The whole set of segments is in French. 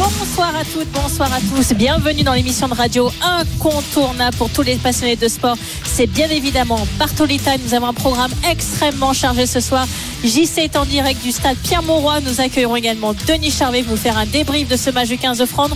Bonsoir à toutes, bonsoir à tous. Bienvenue dans l'émission de radio incontournable pour tous les passionnés de sport. C'est bien évidemment Bartoli Time. Nous avons un programme extrêmement chargé ce soir. JC est en direct du stade Pierre-Mauroy. Nous accueillerons également Denis Charvet pour vous faire un débrief de ce match du 15 de France.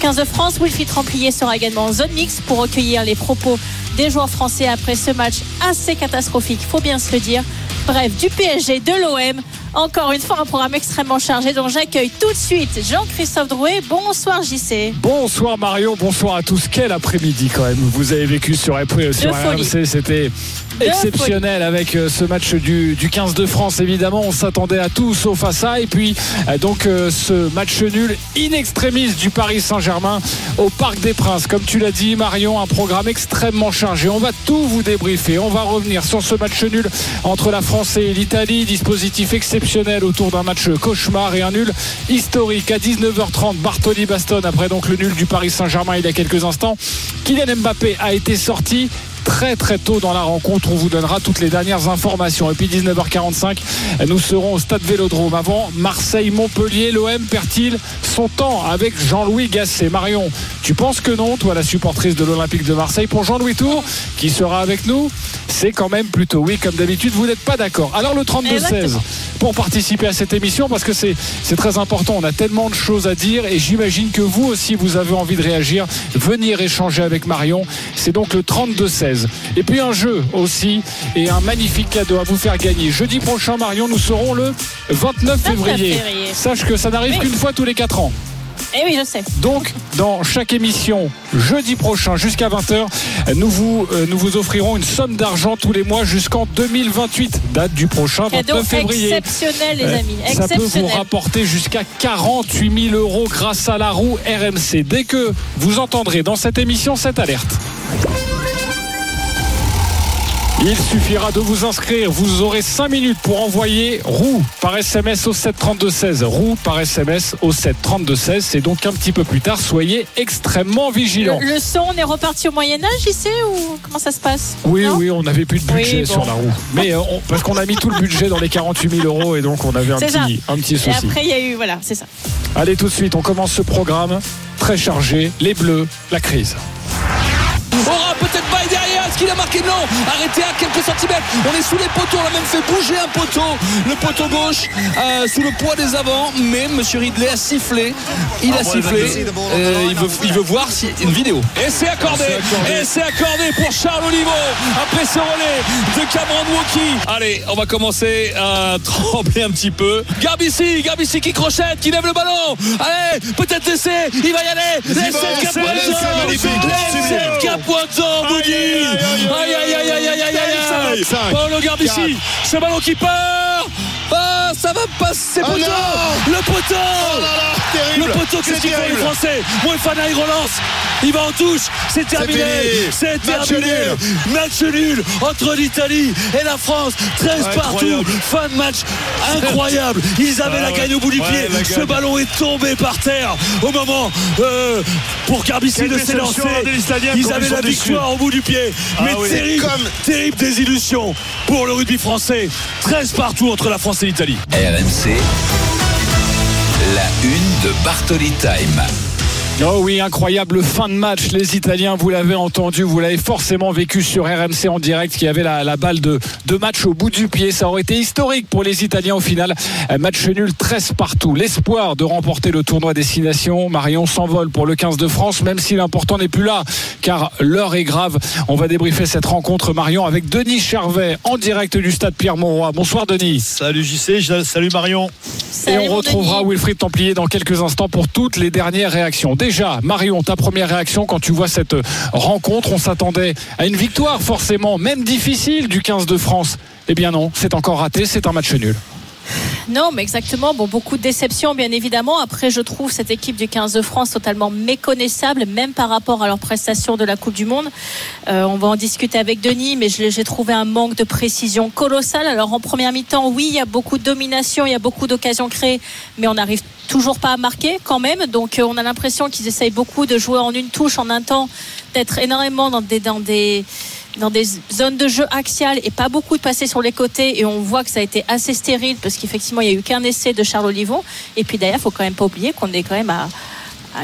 15 de France, Wilfried Templier sera également en zone mix pour recueillir les propos des joueurs français après ce match assez catastrophique, faut bien se le dire. Bref, du PSG, de l'OM. Encore une fois, un programme extrêmement chargé dont j'accueille tout de suite Jean-Christophe Drouet. Bonsoir JC. Bonsoir Marion, bonsoir à tous. Quel après-midi quand même vous avez vécu sur, sur RMC. C'était exceptionnel avec euh, ce match du, du, 15 de France. Évidemment, on s'attendait à tout sauf à ça. Et puis, euh, donc, euh, ce match nul in extremis du Paris Saint-Germain au Parc des Princes. Comme tu l'as dit, Marion, un programme extrêmement chargé. On va tout vous débriefer. On va revenir sur ce match nul entre la France et l'Italie. Dispositif exceptionnel autour d'un match cauchemar et un nul historique à 19h30. Bartoli Baston après donc le nul du Paris Saint-Germain il y a quelques instants. Kylian Mbappé a été sorti très très tôt dans la rencontre. On vous donnera toutes les dernières informations. Et puis 19h45, nous serons au stade Vélodrome. Avant Marseille-Montpellier, l'OM perd-il son temps avec Jean-Louis Gasset? Marion, tu penses que non, toi la supportrice de l'Olympique de Marseille, pour Jean-Louis Tour, qui sera avec nous c'est quand même plutôt oui, comme d'habitude, vous n'êtes pas d'accord. Alors le 32-16 pour participer à cette émission, parce que c'est très important, on a tellement de choses à dire et j'imagine que vous aussi, vous avez envie de réagir, venir échanger avec Marion. C'est donc le 32-16. Et puis un jeu aussi et un magnifique cadeau à vous faire gagner. Jeudi prochain, Marion, nous serons le 29 février. Sache que ça n'arrive qu'une fois tous les 4 ans. Eh oui, je sais. Donc, dans chaque émission, jeudi prochain jusqu'à 20h, nous vous, euh, nous vous offrirons une somme d'argent tous les mois jusqu'en 2028, date du prochain 29 février. Exceptionnel, les euh, amis. Ça peut vous rapporter jusqu'à 48 000 euros grâce à la roue RMC. Dès que vous entendrez dans cette émission cette alerte. Il suffira de vous inscrire. Vous aurez 5 minutes pour envoyer roue par SMS au 732-16. Roue par SMS au 732-16. C'est donc un petit peu plus tard. Soyez extrêmement vigilants. Le, son, on est reparti au Moyen-Âge ici ou comment ça se passe? Oui, oui, on n'avait plus de budget sur la roue. Mais euh, parce qu'on a mis tout le budget dans les 48 000 euros et donc on avait un, petit, un petit souci. Et après, il y a eu, voilà, c'est ça. Allez, tout de suite, on commence ce programme très chargé. Les Bleus, la crise. Aura peut-être. Est-ce qu'il a marqué Non. Arrêté à quelques centimètres. On est sous les poteaux. On a même fait bouger un poteau. Le poteau gauche euh, sous le poids des avants. Mais Monsieur Ridley a sifflé. Il a sifflé. Euh, il, veut, il veut voir si une vidéo. Et c'est accordé. Et c'est accordé pour Charles Olivo. Après ce relais de Cameron Wauki. Allez, on va commencer à trembler un petit peu. Garbici, Garbici qui crochette, qui lève le ballon. Allez, peut-être l'essai. Il va y aller. L'essai de pointant, Boudi Aïe aïe aïe aïe aïe aïe aïe. Paolo Garbici, ce ballon qui part ah, ça va passer, oh poteau. Le poteau. Oh Le poteau, qu'est-ce qu'il fait les Français Moefana, il relance Il va en touche. C'est terminé. C'est terminé. Match nul entre l'Italie et la France. 13 partout. Fin de match incroyable. Ils avaient la gagne au bout du pied. Ce ballon est tombé par terre au moment euh, pour Garbici de s'élancer. Ils avaient la victoire au bout du pied. Ah Mais terrible, terrible désillusion pour le rugby français. 13 partout entre la France l'Italie. RMC, la une de Bartoli Time. Oh oui, incroyable fin de match. Les Italiens, vous l'avez entendu, vous l'avez forcément vécu sur RMC en direct, qui avait la, balle de, de, match au bout du pied. Ça aurait été historique pour les Italiens au final. Match nul 13 partout. L'espoir de remporter le tournoi destination. Marion s'envole pour le 15 de France, même si l'important n'est plus là, car l'heure est grave. On va débriefer cette rencontre, Marion, avec Denis Charvet en direct du stade Pierre-Mauroy. Bonsoir, Denis. Salut, JC. Salut, Marion. Et on retrouvera Wilfried Templier dans quelques instants pour toutes les dernières réactions déjà, Marion, ta première réaction quand tu vois cette rencontre On s'attendait à une victoire, forcément, même difficile du 15 de France. Eh bien non, c'est encore raté, c'est un match nul. Non, mais exactement. Beaucoup de déceptions, bien évidemment. Après, je trouve cette équipe du 15 de France totalement méconnaissable, même par rapport à leur prestation de la Coupe du Monde. Euh, on va en discuter avec Denis, mais j'ai trouvé un manque de précision colossal. Alors, en première mi-temps, oui, il y a beaucoup de domination, il y a beaucoup d'occasions créées, mais on n'arrive toujours pas marqué quand même. Donc on a l'impression qu'ils essayent beaucoup de jouer en une touche en un temps, d'être énormément dans des, dans des dans des zones de jeu axiales et pas beaucoup de passer sur les côtés. Et on voit que ça a été assez stérile parce qu'effectivement il n'y a eu qu'un essai de Charles Olivon. Et puis d'ailleurs il faut quand même pas oublier qu'on est quand même à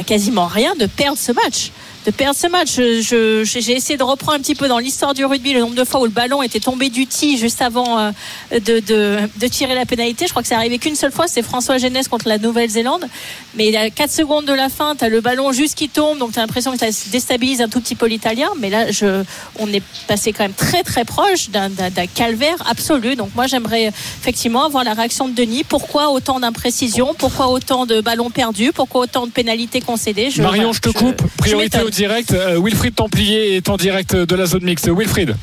quasiment rien de perdre ce match de perdre ce match. J'ai essayé de reprendre un petit peu dans l'histoire du rugby le nombre de fois où le ballon était tombé du tee juste avant euh, de, de, tirer la pénalité. Je crois que c'est arrivé qu'une seule fois, c'est François Genès contre la Nouvelle-Zélande. Mais il y a 4 secondes de la fin, tu as le ballon juste qui tombe, donc tu as l'impression que ça déstabilise un tout petit peu l'italien. Mais là, je, on est passé quand même très très proche d'un calvaire absolu. Donc moi, j'aimerais effectivement avoir la réaction de Denis. Pourquoi autant d'imprécisions? Pourquoi autant de ballons perdus? Pourquoi autant de pénalités concédées? Marion, je te coupe. Priorité direct. Euh, Wilfried Templier est en direct de la zone mixte. Wilfried.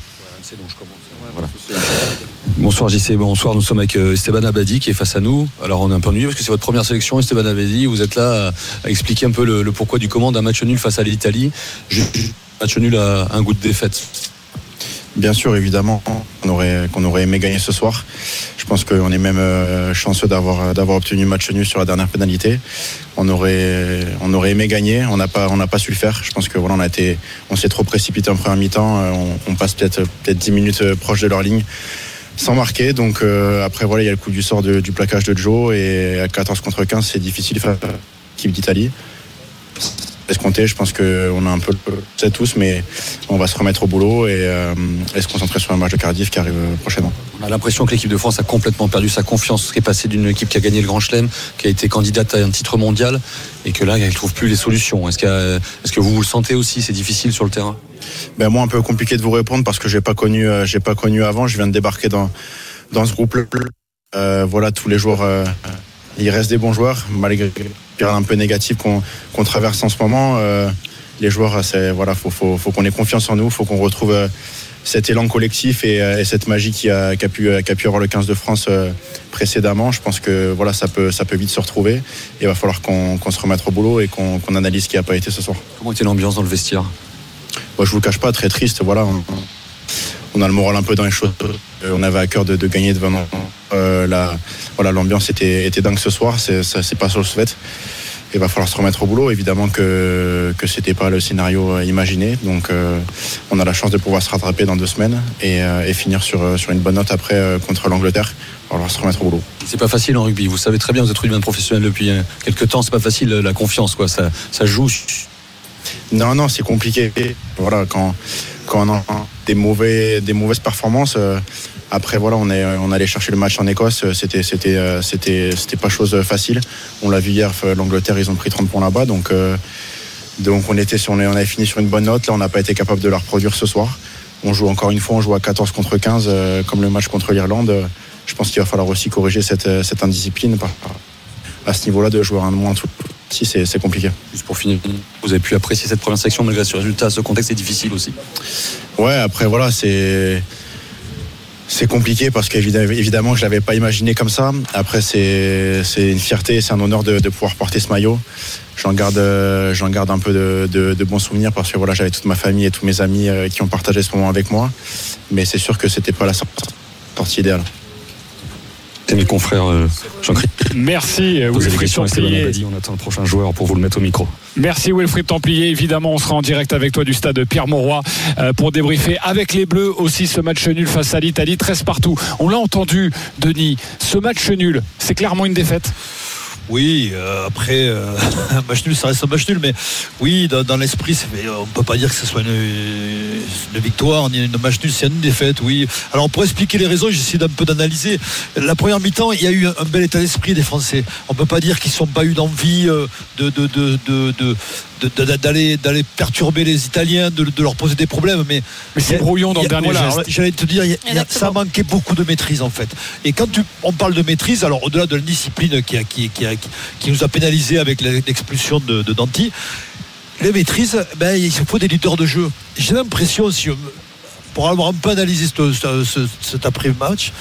Bonsoir JC, bonsoir. Nous sommes avec euh, Esteban Abadi qui est face à nous. Alors on est un peu ennuyé parce que c'est votre première sélection, Esteban Abadi. Vous êtes là à, expliquer un peu le, pourquoi du comment d'un match nul face à l'Italie. Match nul à un goût de défaite. Bien sûr, évidemment, qu'on aurait, aimé gagner ce soir. Je pense qu'on est même euh, chanceux d'avoir, d'avoir obtenu match nul sur la dernière pénalité. On aurait, aimé gagner, on n'a pas, su le faire. Je pense que voilà, on s'est trop précipité en première mi-temps. Euh, on, passe peut-être, peut-être 10 minutes euh, proche de leur ligne sans marquer. Donc après voilà, il y a le coup du sort du plaquage de Joe et à 14 contre 15, c'est difficile faire l'équipe d'Italie escompté. Je pense qu'on a un peu le tous, mais on va se remettre au boulot et, euh, se concentrer sur un match de Cardiff qui arrive prochainement. On a l'impression que l'équipe de France a complètement perdu sa confiance, qui est passée d'une équipe qui a gagné le Grand Chelem, qui a été candidate à un titre mondial, et que là, elle ne trouve plus les solutions. Est-ce que, vous, vous le sentez aussi? C'est difficile sur le terrain ben Moi, un peu compliqué de vous répondre parce que je n'ai pas, connu, euh, pas connu avant. Je viens de débarquer dans, dans ce groupe. Euh, voilà, tous les jours, euh, il reste des bons joueurs, malgré un peu négatif qu'on traverse en ce moment. Euh, les joueurs, c'est voilà, faut, faut, faut qu'on ait confiance en nous, faut qu'on retrouve euh, cet élan collectif euh, et, cette magie qui a, qui a, pu, qui a pu avoir le 15 de France précédemment. Je pense que voilà, ça peut, ça peut vite se retrouver. Et il va falloir qu'on se remette au boulot et qu'on analyse ce qui n'a pas été ce soir. Comment était l'ambiance dans le vestiaire? Je vous le cache pas, très triste. Voilà, on, a le moral un peu dans les choses. On avait à cœur de, gagner devant euh, voilà, l'ambiance était, était dingue ce soir. C'est, c'est pas sur le souhait. Il va falloir se remettre au boulot. Évidemment que que c'était pas le scénario imaginé. Donc euh, on a la chance de pouvoir se rattraper dans deux semaines et, euh, finir sur, une bonne note après euh, contre l'Angleterre. Il va se remettre au boulot. C'est pas facile en rugby. Vous savez très bien, vous êtes rugbyman professionnel depuis quelques temps. C'est pas facile la confiance, quoi. Ça, ça joue. Non, non, c'est compliqué. Voilà, quand quand on a des mauvais des mauvaises performances. Après voilà, on est on allait chercher le match en Écosse, c'était c'était euh, c'était c'était pas chose facile. On l'a vu hier, euh, l'Angleterre ils ont pris 30 points là-bas, donc euh, donc on était on avait fini sur une bonne note. Là, on n'a pas été capable de la reproduire ce soir. On joue encore une fois, on joue à 14 contre 15 comme le match contre l'Irlande. Je pense qu'il va falloir aussi corriger cette cette indiscipline à ce niveau-là de jouer un moins tout si c'est compliqué. Juste pour finir, vous avez pu apprécier cette première section malgré ce résultat, ce contexte est difficile aussi. Ouais, après voilà, c'est c'est compliqué parce qu'évidemment, je ne l'avais pas imaginé comme ça. Après, c'est une fierté, c'est un honneur de, pouvoir porter ce maillot. J'en garde, j'en garde un peu de, bons souvenirs parce que voilà, j'avais toute ma famille et tous mes amis euh, qui ont partagé ce moment avec moi. Mais c'est sûr que c'était pas la sortie idéale mes confrères euh, Jean-Christophe. Merci euh, Wilfried Templier. On attend le prochain joueur pour vous le mettre au micro. Merci Wilfried Templier. Évidemment, on sera en direct avec toi du stade Pierre Mauroy euh, pour débriefer avec les Bleus aussi ce match nul face à l'Italie, 13 partout. On l'a entendu, Denis. Ce match nul, c'est clairement une défaite. Oui, euh, après, euh, un match nul, ça reste un match nul, mais oui, dans, l'esprit, on ne peut pas dire que ce soit une, victoire, ni une match nul, c'est une défaite, oui. Alors, pour expliquer les raisons, j'essaie d'un peu d'analyser. La première mi-temps, il y a eu un, bel état d'esprit des Français. On ne peut pas dire qu'ils ne sont pas eu d'envie euh, de, de, de d'aller d'aller perturber les Italiens, de, leur poser des problèmes. Mais, mais c'est brouillon dans le dernier geste. J'allais te dire, ça manquait beaucoup de maîtrise en fait. Et quand tu, on parle de maîtrise, alors au-delà de la discipline qui, qui, qui, qui, nous a pénalisé avec l'expulsion de, Danti, les maîtrises, ben, il faut des leaders de jeu. J'ai l'impression, si, pour avoir un peu analysé cet après-match,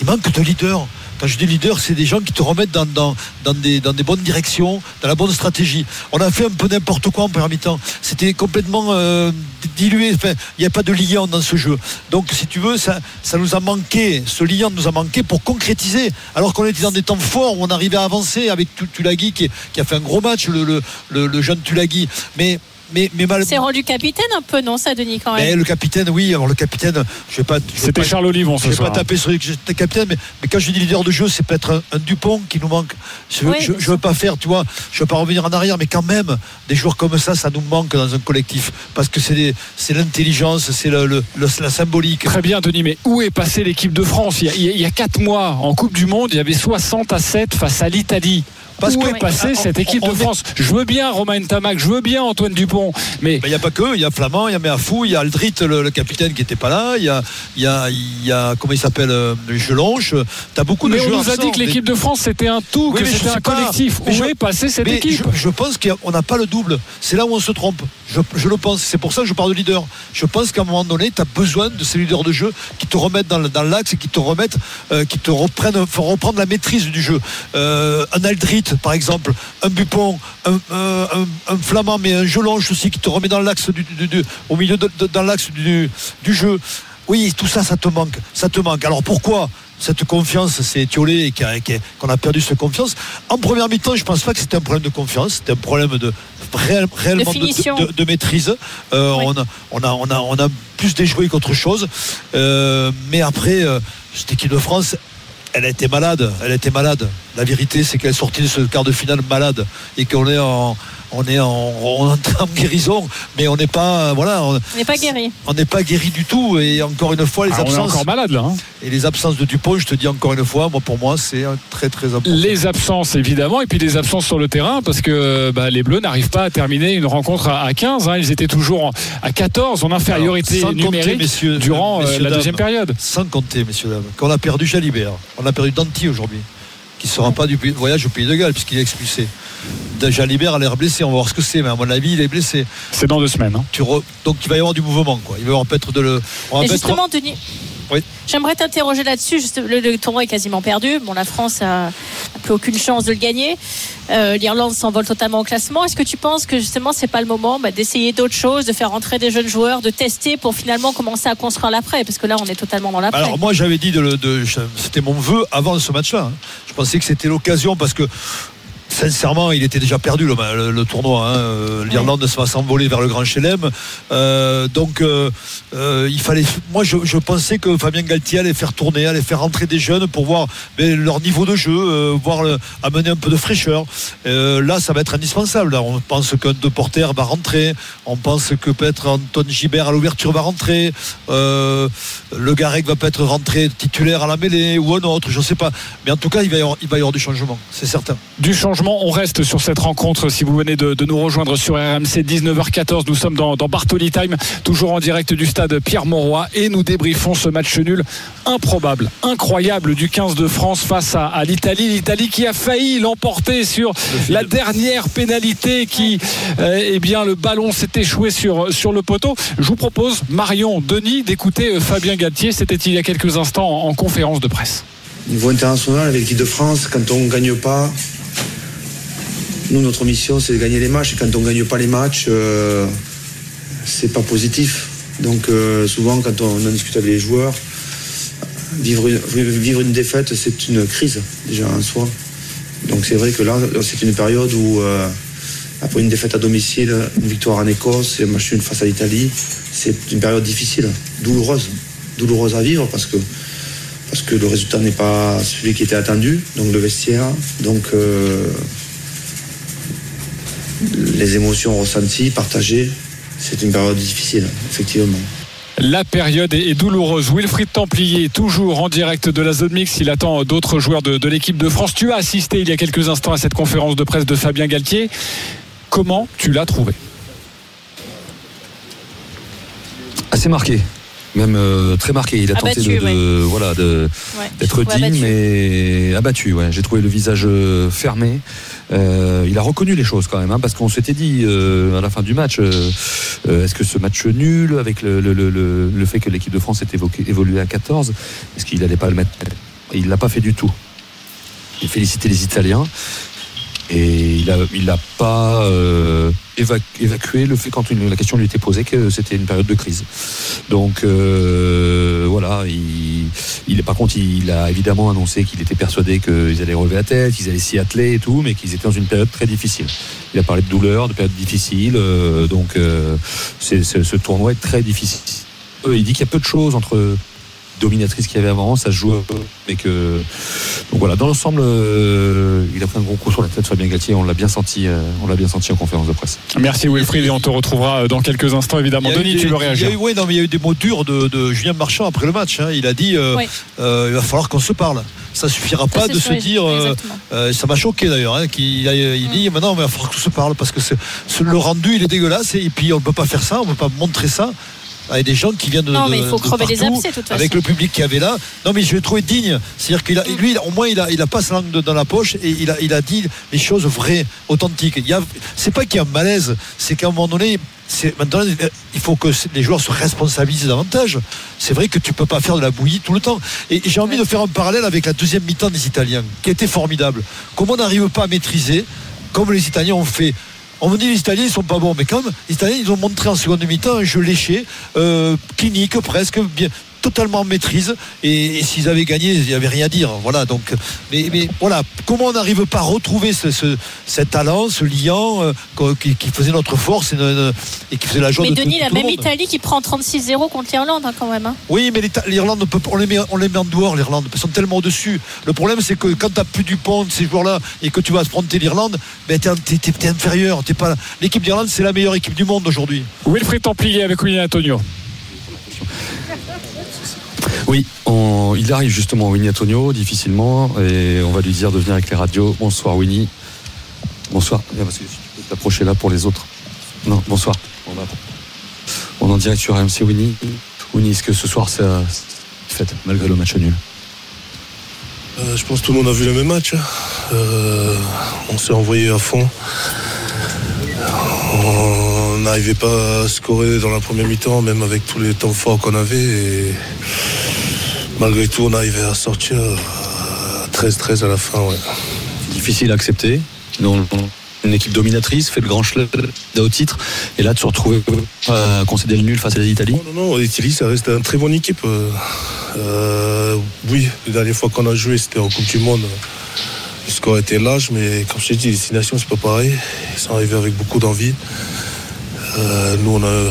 il manque de leaders Quand je dis leader, c'est des gens qui te remettent dans, dans, des, bonnes directions, dans la bonne stratégie. On a fait un peu n'importe quoi en première mi-temps. C'était complètement euh, dilué. Il n'y a pas de lien dans ce jeu. Donc, si tu veux, ça, ça nous a manqué. Ce lien nous a manqué pour concrétiser. Alors qu'on était dans des temps forts où on arrivait à avancer avec Tulagi qui, qui a fait un gros match, le jeune Tulagi. Mais mais, mais mal... C'est rendu capitaine un peu, non, ça, Denis, quand même mais Le capitaine, oui. Alors, le capitaine, je vais pas. C'était Charles Olivon, ce Je vais pas taper sur le capitaine, mais, mais, quand je dis leader de jeu, c'est peut-être un, Dupont qui nous manque. Je, ne veux pas faire, tu vois, je veux pas revenir en arrière, mais quand même, des joueurs comme ça, ça nous manque dans un collectif. Parce que c'est l'intelligence, c'est le, la symbolique. Très bien, Denis, mais où est passée l'équipe de France? Il y, a, il y a 4 mois, en Coupe du Monde, il y avait 60 à 7 face à l'Italie. Parce que passer cette équipe de France? Je veux bien Romain Tamac, je veux bien Antoine Dupont, mais il n'y a pas que, il y a Flamand, il y a Méafou, il y a Aldrit, le, capitaine qui n'était pas là, il y a, y a, y a comment il s'appelle, euh, Gelonche. T'as beaucoup de mais joueurs. On nous a dit que l'équipe de France c'était un tout, que c'était un collectif. Où est passé cette équipe? je, pense qu'on n'a pas le double. C'est là où on se trompe. Je, le pense. C'est pour ça que je parle de leader. Je pense qu'à un moment donné, tu as besoin de ces leaders de jeu qui te remettent dans, l'axe et qui te remettent, euh, qui te reprennent, font reprendre la maîtrise du jeu. Euh, un Aldrit, par exemple, un Bupon, un, Flamand, mais un Jelonge aussi qui te remet dans l'axe du, au milieu de, dans l'axe du, du jeu. Oui, tout ça, ça te manque. Ça te manque. Alors pourquoi cette confiance s'est étiolée et qu'on a perdu cette confiance? En première mi-temps, je ne pense pas que c'était un problème de confiance, c'était un problème de réellement de, maîtrise. Euh, on, a, on, a, on, a, on a plus déjoué qu'autre chose. Euh, mais après, euh, cette équipe de France, elle a été malade. Elle a été malade. La vérité, c'est qu'elle est sortie de ce quart de finale malade et qu'on est en, on est en, guérison, mais on n'est pas, voilà, on n'est pas guéri. On n'est pas guéri du tout. Et encore une fois, les absences. Ah, on est encore malade là. Hein. Et les absences de Dupont, je te dis encore une fois, moi pour moi, c'est très très important. Les absences évidemment, et puis les absences sur le terrain, parce que bah, les Bleus n'arrivent pas à terminer une rencontre à, 15. Hein. ils étaient toujours à 14 en infériorité numérique messieurs, durant euh, la deuxième période. Sans compter, messieurs dames, qu'on a perdu Jalibert, on a perdu Danti aujourd'hui qui ne sera pas du voyage au Pays de Galles puisqu'il est expulsé. Jalibert a l'air blessé, on va voir ce que c'est, mais à mon avis, il est blessé. C'est dans deux semaines. Hein. Donc il va y avoir du mouvement, quoi. Il va y avoir peut-être de le. justement, Denis. J'aimerais t'interroger là-dessus. Le, tournoi est quasiment perdu. Bon, la France a, plus aucune chance de le gagner. Euh, L'Irlande s'envole totalement au classement. Est-ce que tu penses que justement c'est pas le moment bah, d'essayer d'autres choses, de faire rentrer des jeunes joueurs, de tester pour finalement commencer à construire l'après? Parce que là, on est totalement dans l'après. Alors moi, j'avais dit de, c'était mon vœu avant ce match-là. Hein. Je pensais que c'était l'occasion parce que sincèrement, il était déjà perdu le, tournoi. Hein. Euh, L'Irlande se va s'envoler vers le Grand Chelem. Euh, donc, euh, il fallait. Moi, je, pensais que Fabien Galtier allait faire tourner, allait faire rentrer des jeunes pour voir ben, leur niveau de jeu, voir amener un peu de fraîcheur. là, ça va être indispensable. On pense qu'un de Porter va rentrer. On pense que peut-être Anton Gibert à l'ouverture va rentrer. Le Garec va peut-être rentrer titulaire à la mêlée ou un autre, je ne sais pas. Mais en tout cas, il va y avoir, il va y avoir du changement, c'est certain. Du changement on reste sur cette rencontre. Si vous venez de, nous rejoindre sur RMC 19h14, nous sommes dans, Bartoli Time, toujours en direct du stade Pierre-Mauroy et nous débriefons ce match nul improbable, incroyable du 15 de France face à, l'Italie. L'Italie qui a failli l'emporter sur la dernière pénalité qui, euh, eh bien, le ballon s'est échoué sur, sur le poteau. Je vous propose, Marion, Denis, d'écouter euh, Fabien C'était il y a quelques instants en, en conférence de presse. Niveau international, avec l'équipe de France, quand on ne gagne pas, nous, notre mission, c'est de gagner les matchs. Et quand on ne gagne pas les matchs, euh, c'est pas positif. Donc, euh, souvent, quand on, en discute avec les joueurs, vivre une, une défaite, c'est une crise, déjà en soi. Donc, c'est vrai que là, c'est une période où, euh, après une défaite à domicile, une victoire en Écosse et un match face à l'Italie, c'est une période difficile, douloureuse. Douloureuse à vivre parce que parce que le résultat n'est pas celui qui était attendu, donc le vestiaire. Donc les émotions ressenties, partagées, c'est une période difficile, effectivement. La période est douloureuse. Wilfried Templier, toujours en direct de la zone mix. Il attend d'autres joueurs de, l'équipe de France. Tu as assisté il y a quelques instants à cette conférence de presse de Fabien Galtier. Comment tu l'as trouvé? Assez marqué même euh, très marqué. Il a tenté de, voilà d'être digne, mais abattu. Ouais. J'ai trouvé le visage euh, fermé. Euh, il a reconnu les choses quand même, hein, parce qu'on s'était dit à la fin du match, est-ce que ce match nul, avec le, fait que l'équipe de France est évoluée à 14, est-ce qu'il n'allait pas le mettre? Il l'a pas fait du tout. il félicité les Italiens et il n'a il a pas euh, évacué le fait quand la question lui était posée que c'était une période de crise. Donc euh, voilà, il, il, par contre il a évidemment annoncé qu'il était persuadé qu'ils allaient relever la tête, qu'ils allaient s'y atteler et tout, mais qu'ils étaient dans une période très difficile. Il a parlé de douleur, de période difficile, euh, donc c'est, ce tournoi est très difficile. il dit qu'il y a peu de choses entre dominatrice qu'il y avait avant, ça se joue un peu. Mais que. Donc voilà, dans l'ensemble, euh, il a pris un gros coup sur la tête Fabien Galtier, on l'a bien senti, euh, on l'a bien senti en conférence de presse. Merci Wilfried et on te retrouvera dans quelques instants évidemment. Denis, tu veux réagir il y, a eu, non, mais il y a eu des mots durs de, Julien Marchand après le match. Hein. Il a dit euh, il va falloir qu'on se parle. Ça suffira pas de se dire. ça m'a choqué d'ailleurs. Hein, qu'il il dit maintenant il va falloir qu'on se parle parce que le rendu il est dégueulasse et puis on ne peut pas faire ça, on ne peut pas montrer ça avec des gens qui viennent de. Non, mais il faut crever les abcès, toute façon. Avec le public qui avait là. Non, mais je l'ai trouvé digne. C'est-à-dire qu'il a, mm. lui, au moins, il a, il a pas sa langue dans la poche et il a, il a dit les choses vraies, authentiques. Il y a, c'est pas qu'il y a un malaise, c'est qu'à un moment donné, c'est, maintenant, il faut que les joueurs se responsabilisent davantage. C'est vrai que tu peux pas faire de la bouillie tout le temps. Et j'ai envie de faire un parallèle avec la deuxième mi-temps des Italiens, qui était formidable. Comment on n'arrive pas à maîtriser, comme les Italiens ont fait on me dit les Italiens ils sont pas bons, mais même, les Italiens ils ont montré en seconde mi-temps un jeu léché, euh, clinique presque, bien, totalement maîtrise. Et, s'ils avaient gagné, il n'y avait rien à dire. Voilà. Donc, mais, mais voilà, comment on n'arrive pas à retrouver ce, ce, cet talent, ce liant euh, qui, faisait notre force et, qui faisait la joie mais de Denis, la même Italie qui prend 36-0 contre l'Irlande hein, quand même. Hein. Oui, mais l'Irlande, on les met, on les met en dehors. L'Irlande, ils sont tellement au-dessus. Le problème, c'est que quand tu n'as plus du pont de ces joueurs-là et que tu vas affronter l'Irlande, ben, tu es, inférieur. pas l'équipe d'Irlande, c'est la meilleure équipe du monde aujourd'hui. Wilfried Templier avec William Antonio. Oui, il arrive justement Winnie Antonio, difficilement, et on va lui dire de venir avec les radios. Bonsoir Winnie. Bonsoir. tu peux t'approcher là pour les autres. Non, bonsoir. On, est en direct sur AMC Winnie. Winnie, est-ce que ce soir c'est fait malgré le match nul? Euh, Je pense que tout le monde a vu le même match. Hein. Euh, on s'est envoyé à fond. On n'arrivait pas à scorer dans la première mi-temps, même avec tous les temps forts qu'on avait. Et malgré tout, on arrivait à sortir 13-13 à la fin. Difficile à accepter. une équipe dominatrice fait le grand chelem au titre et là de se retrouver à concéder le nul face à l'Italie Non, non, l'Italie ça reste une très bonne équipe. Euh, oui, la dernière fois qu'on a joué c'était en Coupe du Monde. Le score était large, mais comme je t'ai dit, les destinations c'est pas pareil. Ils sont arrivés avec beaucoup d'envie. Euh, nous on a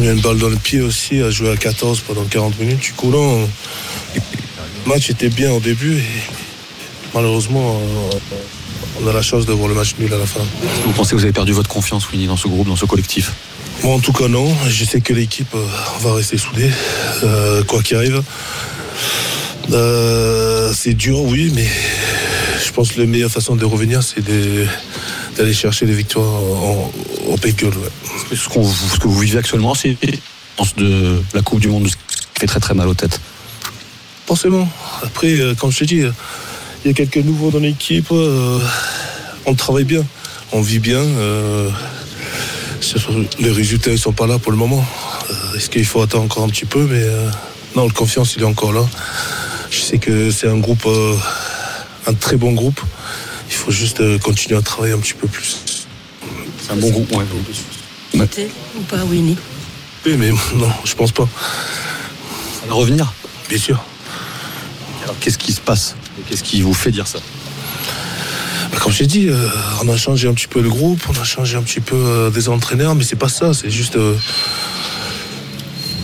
mis une balle dans le pied aussi, à jouer à 14 pendant 40 minutes. Du coup, le match était bien au début et malheureusement, on a la chance de voir le match nul à la fin. Vous pensez que vous avez perdu votre confiance, Winnie, dans ce groupe, dans ce collectif? Moi, en tout cas, non. Je sais que l'équipe euh, va rester soudée, euh, quoi qu'il arrive. Euh, c'est dur, oui, mais je pense que la meilleure façon de revenir, c'est d'aller chercher des victoires en, en Ce, ce, que vous vivez actuellement, c'est de la Coupe du Monde qui fait très très mal aux têtes. Forcément. Après, euh, comme je te dis, il y a quelques nouveaux dans l'équipe. Euh, on travaille bien, on vit bien. les résultats ne sont pas là pour le moment. Est-ce qu'il faut attendre encore un petit peu Mais non, la confiance, il est encore là. Je sais que c'est un groupe, euh, un très bon groupe. Il faut juste euh, continuer à travailler un petit peu plus. C'est un bon groupe, ouais. ou pas, Winnie Oui, mais non, je pense pas. Ça va revenir Bien sûr. Alors, qu'est-ce qui se passe Qu'est-ce qui vous fait dire ça bah, comme j'ai dit, euh, on a changé un petit peu le groupe, on a changé un petit peu des entraîneurs, mais c'est pas ça, c'est juste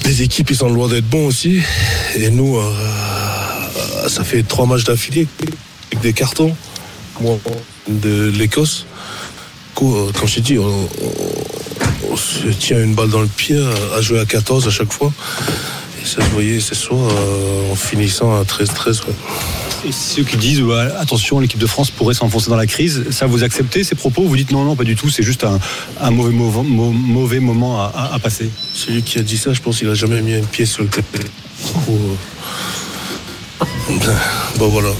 les équipes ils sont loin d'être bons aussi. Et nous, ça fait trois matchs d'affilée avec des cartons de l'Écosse. Euh, comme je t'ai dit, on, se tient une balle dans le pied à jouer à 14 à chaque fois. Et ça se voyait ce soir euh, en finissant à 13-13. Et ceux qui disent attention, l'équipe de France pourrait s'enfoncer dans la crise, ça vous acceptez ces propos? Vous dites non, non, pas du tout, c'est juste un, mauvais, mauvais, moment à, passer. Celui qui a dit ça, je pense qu'il a jamais mis un pied sur le tapis. Bon voilà.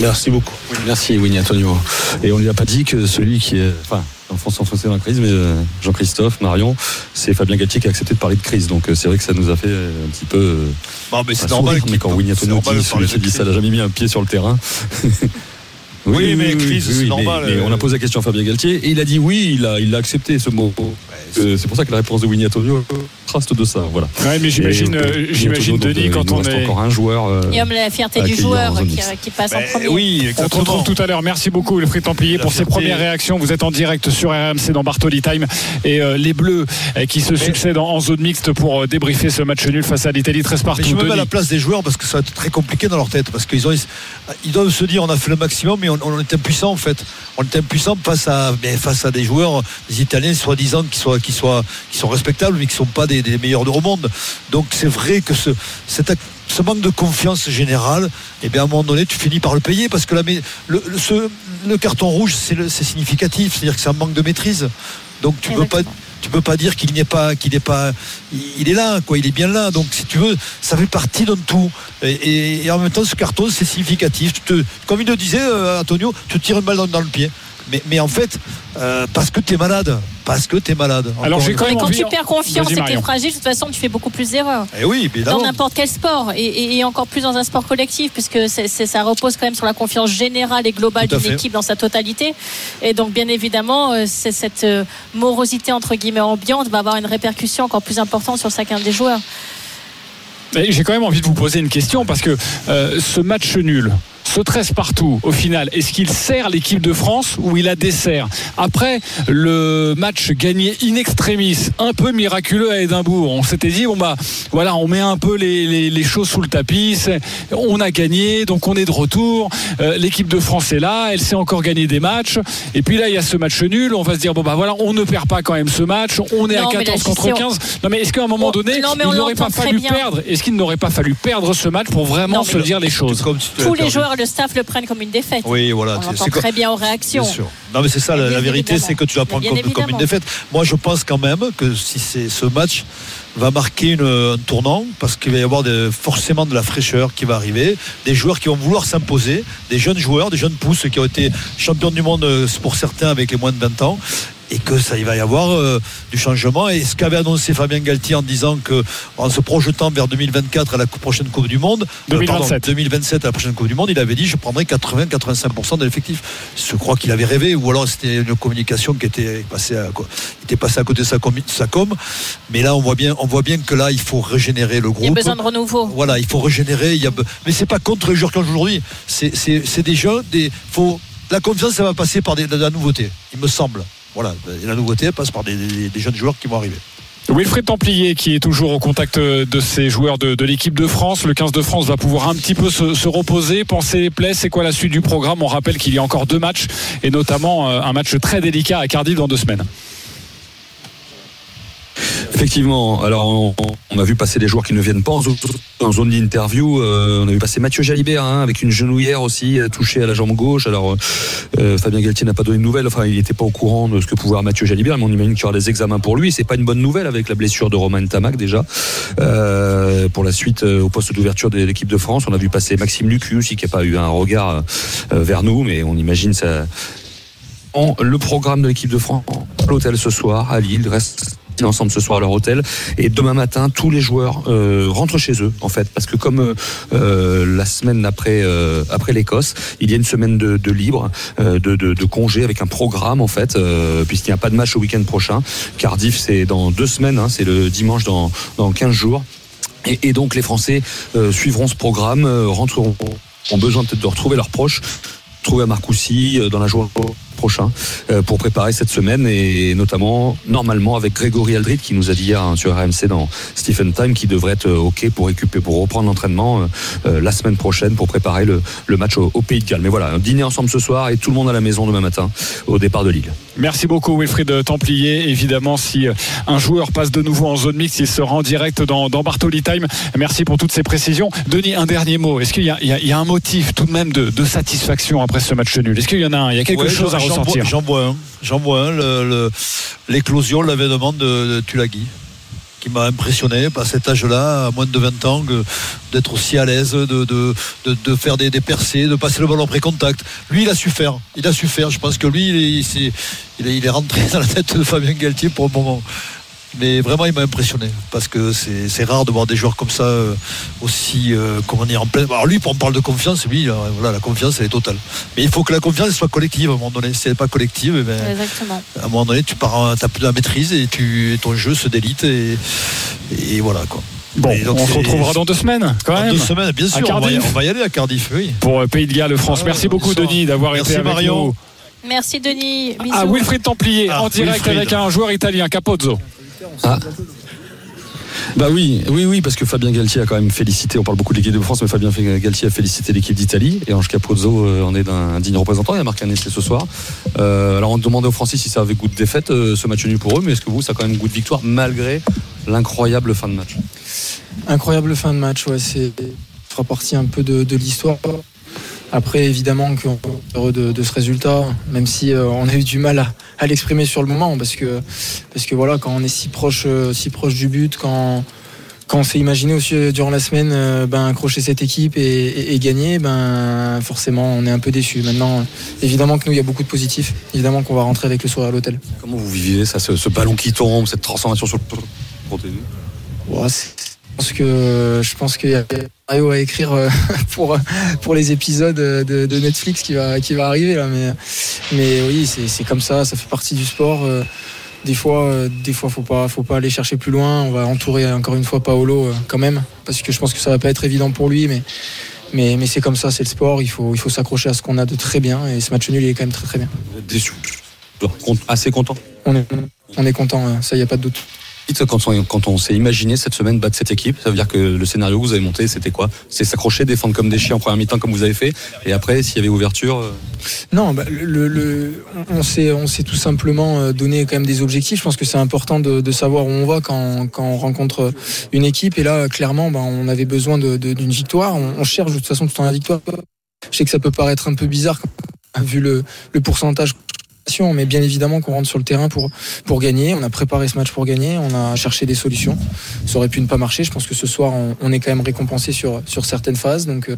Merci beaucoup. Merci Winnie Antonio. Et on ne lui a pas dit que celui qui est. Enfin, France s'enfoncer dans la crise, mais euh, Jean-Christophe, Marion, c'est Fabien Galtier qui a accepté de parler de crise. Donc euh, c'est vrai que ça nous a fait un petit peu. Bon, mais c'est normal. sourire, mais quand Winnie Antonio dit, celui qui dit ça n'a jamais mis un pied sur le terrain. Oui, mais crise, c'est normal. mais on a posé la question à Fabien Galtier et il a dit oui, il a, il a accepté ce mot. Euh, c'est pour ça que la réponse de Winnie Antonio traste de ça. Voilà. Ouais, mais j'imagine, Et, euh, Winnie j'imagine Antonio, Denis, quand on reste est. encore un joueur. euh, Et la fierté du joueur qui, passe en Ben premier. oui, On te exactement. retrouve tout à l'heure. Merci beaucoup, Wilfried Templier, pour ces fierté. premières réactions. Vous êtes en direct sur RMC dans Bartoli Time et euh, les Bleus euh, qui se succèdent en, zone mixte pour euh, débriefer ce match nul face à l'Italie 13 Mais partout. je me mets à la place des joueurs parce que ça va être très compliqué dans leur tête. Parce qu'ils ont, ils doivent se dire on a fait le maximum, mais on, on est impuissant en fait. On est impuissant face à, mais face à des joueurs, des Italiens soi-disant qui, soient, qui, soient, qui sont respectables, mais qui ne sont pas des, des meilleurs au monde. Donc c'est vrai que ce, manque de confiance générale, eh bien, à un moment donné, tu finis par le payer parce que la, le, le- ce- le carton rouge, c'est significatif, c'est-à-dire que c'est un manque de maîtrise. Donc tu peux pas. Tu peux pas dire qu'il n'est pas, qu'il n'est pas, il est là, quoi. Il est bien là. Donc, si tu veux, ça fait partie d'un tout. Et, en même temps, ce carton, c'est significatif. Comme il le disait, euh, Antonio, tu te tires une balle dans le pied. Mais, mais en fait, euh, parce que tu es malade, parce que tu es malade. Alors, j'ai quand Mais même quand envie- tu perds confiance Vas-y, et que tu es fragile, de toute façon, tu fais beaucoup plus d'erreurs. Et oui, Dans n'importe quel sport, et, et- et encore plus dans un sport collectif, puisque ça repose quand même sur la confiance générale et globale d'une équipe dans sa totalité. Et donc, bien évidemment, euh, cette euh, morosité entre guillemets ambiante va avoir une répercussion encore plus importante sur chacun des joueurs. J'ai quand même envie de vous poser une question parce que euh, ce match nul, ce 13 partout, au final, est-ce qu'il sert l'équipe de France ou il la dessert Après le match gagné in extremis, un peu miraculeux à Édimbourg, on s'était dit, bon bah voilà, on met un peu les, les- les choses sous le tapis, on a gagné, donc on est de retour, Euh, l'équipe de France est là, elle sait encore gagner des matchs, et puis là il y a ce match nul, on va se dire, bon bah voilà, on ne perd pas quand même ce match, on est Non, à mais la 14 contre gestion- 15. Non mais est-ce qu'à un moment Oh, donné, non, il on n'aurait pas fallu bien. perdre? Est-ce qu'il n'aurait pas fallu perdre ce match pour vraiment Non, se dire les choses? Comme si tu l'avais Tous les perdu. joueurs et le staff le prennent comme une défaite. Oui, voilà. On l'entend très bien aux réactions. Bien sûr. Non, mais c'est ça, la, Bien vérité, c'est que tu la prends comme, comme une défaite. Moi, je pense quand même que si c'est ce match va marquer une- un tournant, parce qu'il va y avoir de- forcément de la fraîcheur qui va arriver, des joueurs qui vont vouloir s'imposer, des jeunes joueurs, des jeunes pousses qui ont été champions du monde euh, pour certains avec les moins de 20 ans. Et que ça, il va y avoir euh, du changement. Et ce qu'avait annoncé Fabien Galtier en disant que, en se projetant vers 2024 à la prochaine Coupe du Monde, euh, pardon, 2027. 2027 à la prochaine Coupe du Monde, il avait dit je prendrai 80-85% de l'effectif. Je crois qu'il avait rêvé, ou alors c'était une communication qui était passée à, quoi, il était passé à côté de sa com, sa com. Mais là, on voit bien, on voit bien que là, il faut régénérer le Il y a groupe. besoin de renouveau. Voilà, il faut régénérer. Il y a... be- Mais c'est pas contre les joueurs qui aujourd'hui. C'est, c'est, c'est des jeunes. Des... Faut... La confiance, ça va passer par des- de la nouveauté, il me semble. Voilà, et la nouveauté passe par des, jeunes joueurs qui vont arriver. Wilfried Templier qui est toujours au contact de ces joueurs de, l'équipe de France. Le 15 de France va pouvoir un petit peu se, se reposer, penser les plaies. C'est quoi la suite du programme? On rappelle qu'il y a encore deux matchs et notamment euh, un match très délicat à Cardiff dans deux semaines. Effectivement, alors on, on a vu passer des joueurs qui ne viennent pas en zone, d'interview. Euh, on a vu passer Mathieu Jalibert hein, avec une genouillère aussi euh, touchée à la jambe gauche. Alors euh, Fabien Galtier n'a pas donné de nouvelles. Enfin, il n'était pas au courant de ce que pouvait avoir Mathieu Jalibert, mais on imagine qu'il y aura des examens pour lui. C'est pas une bonne nouvelle avec la blessure de Romain Tamac déjà. Euh, pour la suite au poste d'ouverture de l'équipe de France, on a vu passer Maxime Lucu aussi qui n'a pas eu un regard vers nous, mais on imagine ça. En- Le programme de l'équipe de France, l'hôtel ce soir à Lille, reste ensemble ce soir à leur hôtel. Et demain matin tous les joueurs euh, rentrent chez eux en fait. Parce que comme euh, euh, la semaine après euh, après l'Écosse il y a une semaine de, libre de, de, congé avec un programme en fait puisqu'il n'y a pas de match au week-end prochain. Cardiff c'est dans deux semaines hein, c'est le dimanche dans, dans 15 jours. Et, donc les Français suivront ce programme rentreront ont besoin peut-être de retrouver leurs proches trouver à Marcoussis dans la journée prochain euh, pour préparer cette semaine et notamment normalement avec Grégory Aldrit qui nous a dit hier hein, sur RMC dans Stephen Time qui devrait être euh, ok pour récupérer pour reprendre l'entraînement euh, la semaine prochaine pour préparer le, match au, au Pays de Galles. Mais voilà, dîner ensemble ce soir et tout le monde à la maison demain matin au départ de Lille. Merci beaucoup Wilfried Templier. Évidemment, si euh, un joueur passe de nouveau en zone mixte, il sera en direct dans, dans Bartoli Time. Merci pour toutes ces précisions. Denis, un dernier mot. Est-ce qu'il y, a- y y un motif tout de même de, de satisfaction après ce match nul? Est-ce qu'il y en a un? Il y a quelque Ouais, chose à j'en- j'en vois un. J'en vois un. L'éclosion, l'avènement de, de Tulagi. Qui m'a impressionné à cet âge-là, à moins de 20 ans, d'être aussi à l'aise, de, de, faire des, percées, de passer le ballon après contact. Lui, il a su faire. Il a su faire. Je pense que lui, il est, il est, il est rentré dans la tête de Fabien Galtier pour le moment mais vraiment il m'a impressionné parce que c'est rare de voir des joueurs comme ça euh, aussi euh, comment dire en plein alors lui on parle de confiance lui voilà la confiance elle est totale mais il faut que la confiance soit collective à un moment donné si elle n'est pas collective eh ben, à un moment donné tu pars as plus la maîtrise et tu ton jeu se délite et, et voilà quoi Bon, on se retrouvera dans deux semaines, quand même. Deux semaines, bien sûr. On va, y, aller à Cardiff, oui. Pour euh, Pays de Galles, France. Ah Merci beaucoup, Denis, d'avoir été avec Marion. nous. Merci, Denis. À ah, Wilfried Templier, ah, en direct avec un joueur italien, Capozzo. Ah. Bah oui, oui, oui, parce que Fabien Galtier a quand même félicité. On parle beaucoup de l'équipe de France, mais Fabien Galtier a félicité l'équipe d'Italie. Et Ange Capozzo euh, en est d'un digne représentant. Il a marqué un essai ce soir. Euh, alors on demandait aux Français si ça avait goût de défaite euh, ce match nul pour eux, mais est-ce que vous, ça a quand même goût de victoire malgré l'incroyable fin de match? Incroyable fin de match, ouais, c'est fera partie un peu de l'histoire. Après, évidemment qu'on est heureux de, ce résultat, même si euh, on a eu du mal à, l'exprimer sur le moment, parce que, parce que voilà, quand on est si proche, euh, si proche du but, quand, quand on s'est imaginé aussi euh, durant la semaine ben, accrocher cette équipe et, gagner, ben, forcément on est un peu déçu. Maintenant, évidemment que nous, il y a beaucoup de positifs. Évidemment qu'on va rentrer avec le sourire à l'hôtel. Comment vous vivez ça, ce, ballon qui tombe, cette transformation sur le ouais, je pense que je pense qu'il y a Mario à écrire euh, pour pour les épisodes de, Netflix qui va qui va arriver là mais mais oui c'est comme ça ça fait partie du sport euh, des fois euh, des fois faut pas faut pas aller chercher plus loin. On va entourer encore une fois Paolo quand même parce que je pense que ça va pas être évident pour lui mais mais, mais c'est comme ça, c'est le sport, il faut, il faut s'accrocher à ce qu'on a de très bien et ce match nul il est quand même très très bien. Déçu Assez content? On est, on est content, ça y a pas de doute. Quand on, s'est imaginé cette semaine battre cette équipe, ça veut dire que le scénario que vous avez monté, c'était quoi? C'est s'accrocher, défendre comme des chiens en première mi-temps comme vous avez fait, et après, s'il y avait ouverture euh, Non, bah, le, on s'est on s'est tout simplement euh, donné quand même des objectifs. Je pense que c'est important de, savoir où on va quand, quand, on rencontre une équipe. Et là, clairement, bah, on avait besoin d'une victoire. On, cherche de toute façon tout le la victoire. Je sais que ça peut paraître un peu bizarre vu le, le pourcentage mais bien évidemment qu'on rentre sur le terrain pour, pour gagner. On a préparé ce match pour gagner, on a cherché des solutions. Ça aurait pu ne pas marcher. Je pense que ce soir, on, est quand même récompensé sur, sur certaines phases. Donc, euh,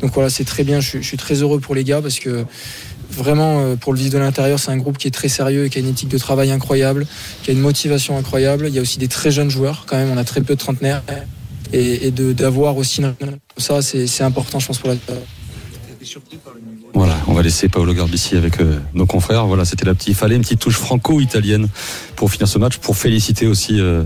donc voilà, c'est très bien. Je, suis très heureux pour les gars parce que vraiment, euh, pour le vivre de l'intérieur, c'est un groupe qui est très sérieux et qui a une éthique de travail incroyable, qui a une motivation incroyable. Il y a aussi des très jeunes joueurs, quand même, on a très peu de trentenaires. Et, et d'avoir aussi ça, c'est important, je pense, pour la. Voilà, on va laisser Paolo Garbici avec euh, nos confrères. Voilà, c'était la petite, il fallait une petite touche franco-italienne pour finir ce match, pour féliciter aussi euh,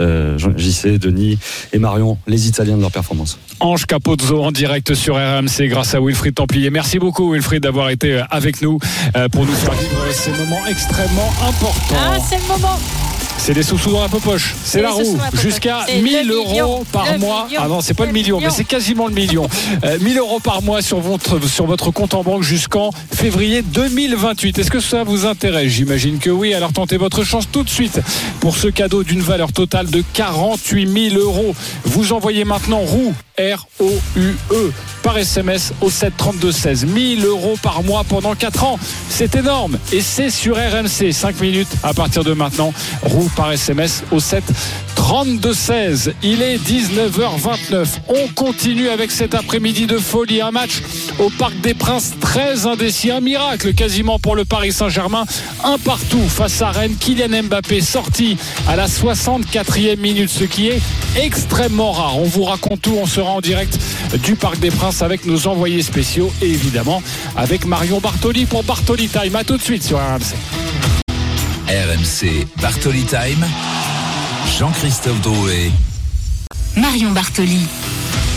euh JC, Denis et Marion, les Italiens de leur performance. Ange Capozzo en direct sur RMC grâce à Wilfried Templier. Merci beaucoup Wilfried d'avoir été euh, avec nous pour nous faire vivre ces moments extrêmement importants. Ah, c'est le moment c'est des sous-sous dans la poche. C'est la roue. Jusqu'à 1000 euros par mois. Ah non, c'est pas le million, mais c'est quasiment le million. 1000 euh, euros par mois sur votre, sur votre compte en banque jusqu'en février 2028. Est-ce que ça vous intéresse? J'imagine que oui. Alors tentez votre chance tout de suite pour ce cadeau d'une valeur totale de 48 000 euros. Vous envoyez maintenant roue R-O-U-E par SMS au 732 16. 1000 euros par mois pendant 4 ans. C'est énorme. Et c'est sur RMC. 5 minutes à partir de maintenant. Roue par SMS au 7 32 16. Il est 19h29. On continue avec cet après-midi de folie. Un match au Parc des Princes très indécis. Un miracle quasiment pour le Paris Saint-Germain. Un partout face à Rennes. Kylian Mbappé sorti à la 64e minute, ce qui est extrêmement rare. On vous raconte tout. On sera en direct du Parc des Princes avec nos envoyés spéciaux et évidemment avec Marion Bartoli pour Bartoli Time. A tout de suite sur RMC. RMC Bartoli Time. Jean-Christophe Drouet. Marion Bartoli.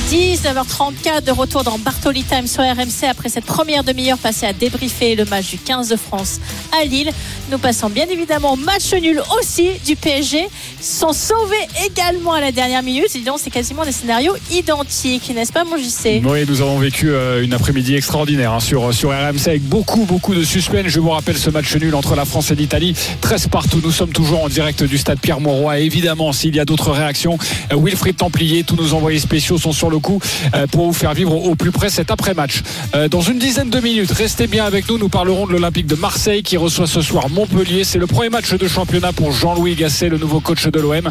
19h34 de retour dans Bartoli Time sur RMC après cette première demi-heure passée à débriefer le match du 15 de France à Lille. Nous passons bien évidemment au match nul aussi du PSG. Sont sauvés également à la dernière minute. C'est quasiment des scénarios identiques, n'est-ce pas mon JC Oui, nous avons vécu euh, une après-midi extraordinaire hein, sur, sur RMC avec beaucoup beaucoup de suspense. Je vous rappelle ce match nul entre la France et l'Italie. 13 partout. Nous sommes toujours en direct du stade Pierre Mauroy. Évidemment, s'il y a d'autres réactions, euh, Wilfried Templier, tous nos envoyés spéciaux sont sur le le coup pour vous faire vivre au plus près cet après-match. Dans une dizaine de minutes, restez bien avec nous. Nous parlerons de l'Olympique de Marseille qui reçoit ce soir Montpellier. C'est le premier match de championnat pour Jean-Louis Gasset, le nouveau coach de l'OM.